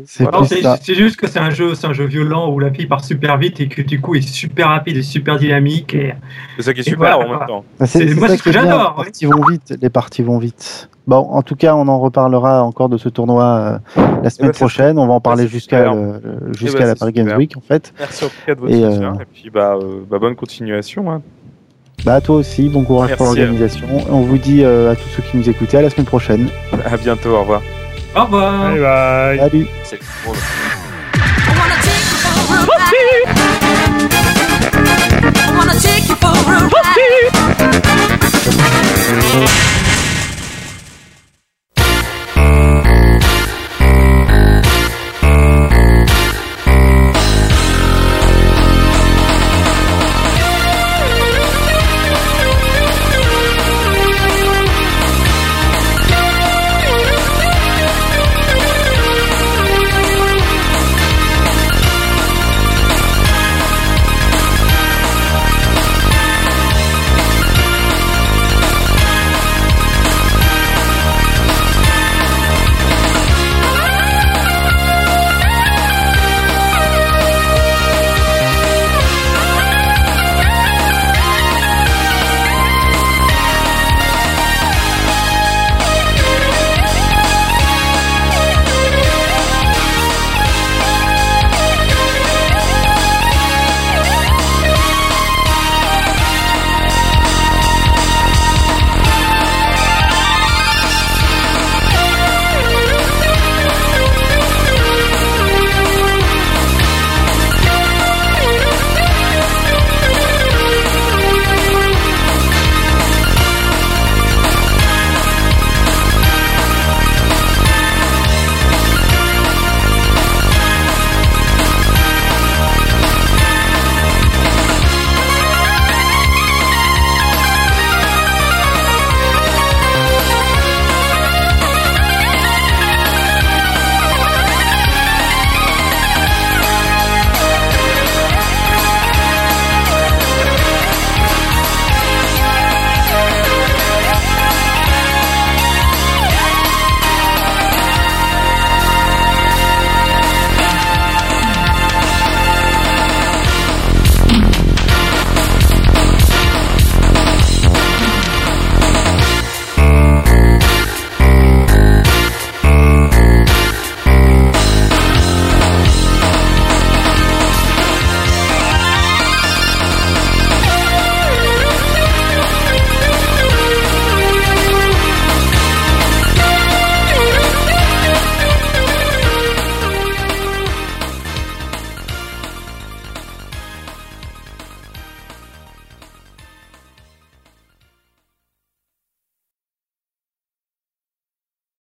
C'est- voilà. Juste que c'est un jeu, c'est un jeu violent où la fille part super vite et que du coup est super rapide et super dynamique et C'est ça qui est Et super voilà, en même temps. Bah, C'est- moi, ce que j'adore, Les parties vont vite. Les parties vont vite. Bon, en tout cas, on en reparlera encore de ce tournoi euh, la semaine bah, c'est prochaine. On va en parler jusqu'à super. le- le- jusqu'à bah, la c'est Paris Games. Week, en fait. Merci en tout cas de votre Et, soutien. euh, Et puis bah, bah, bonne continuation. hein. Bah, toi aussi. Bon courage pour Merci, l'organisation. On vous dit euh, à tous ceux qui nous écoutaient à la semaine prochaine. À bientôt, au revoir. au revoir. Bye bye. Salut.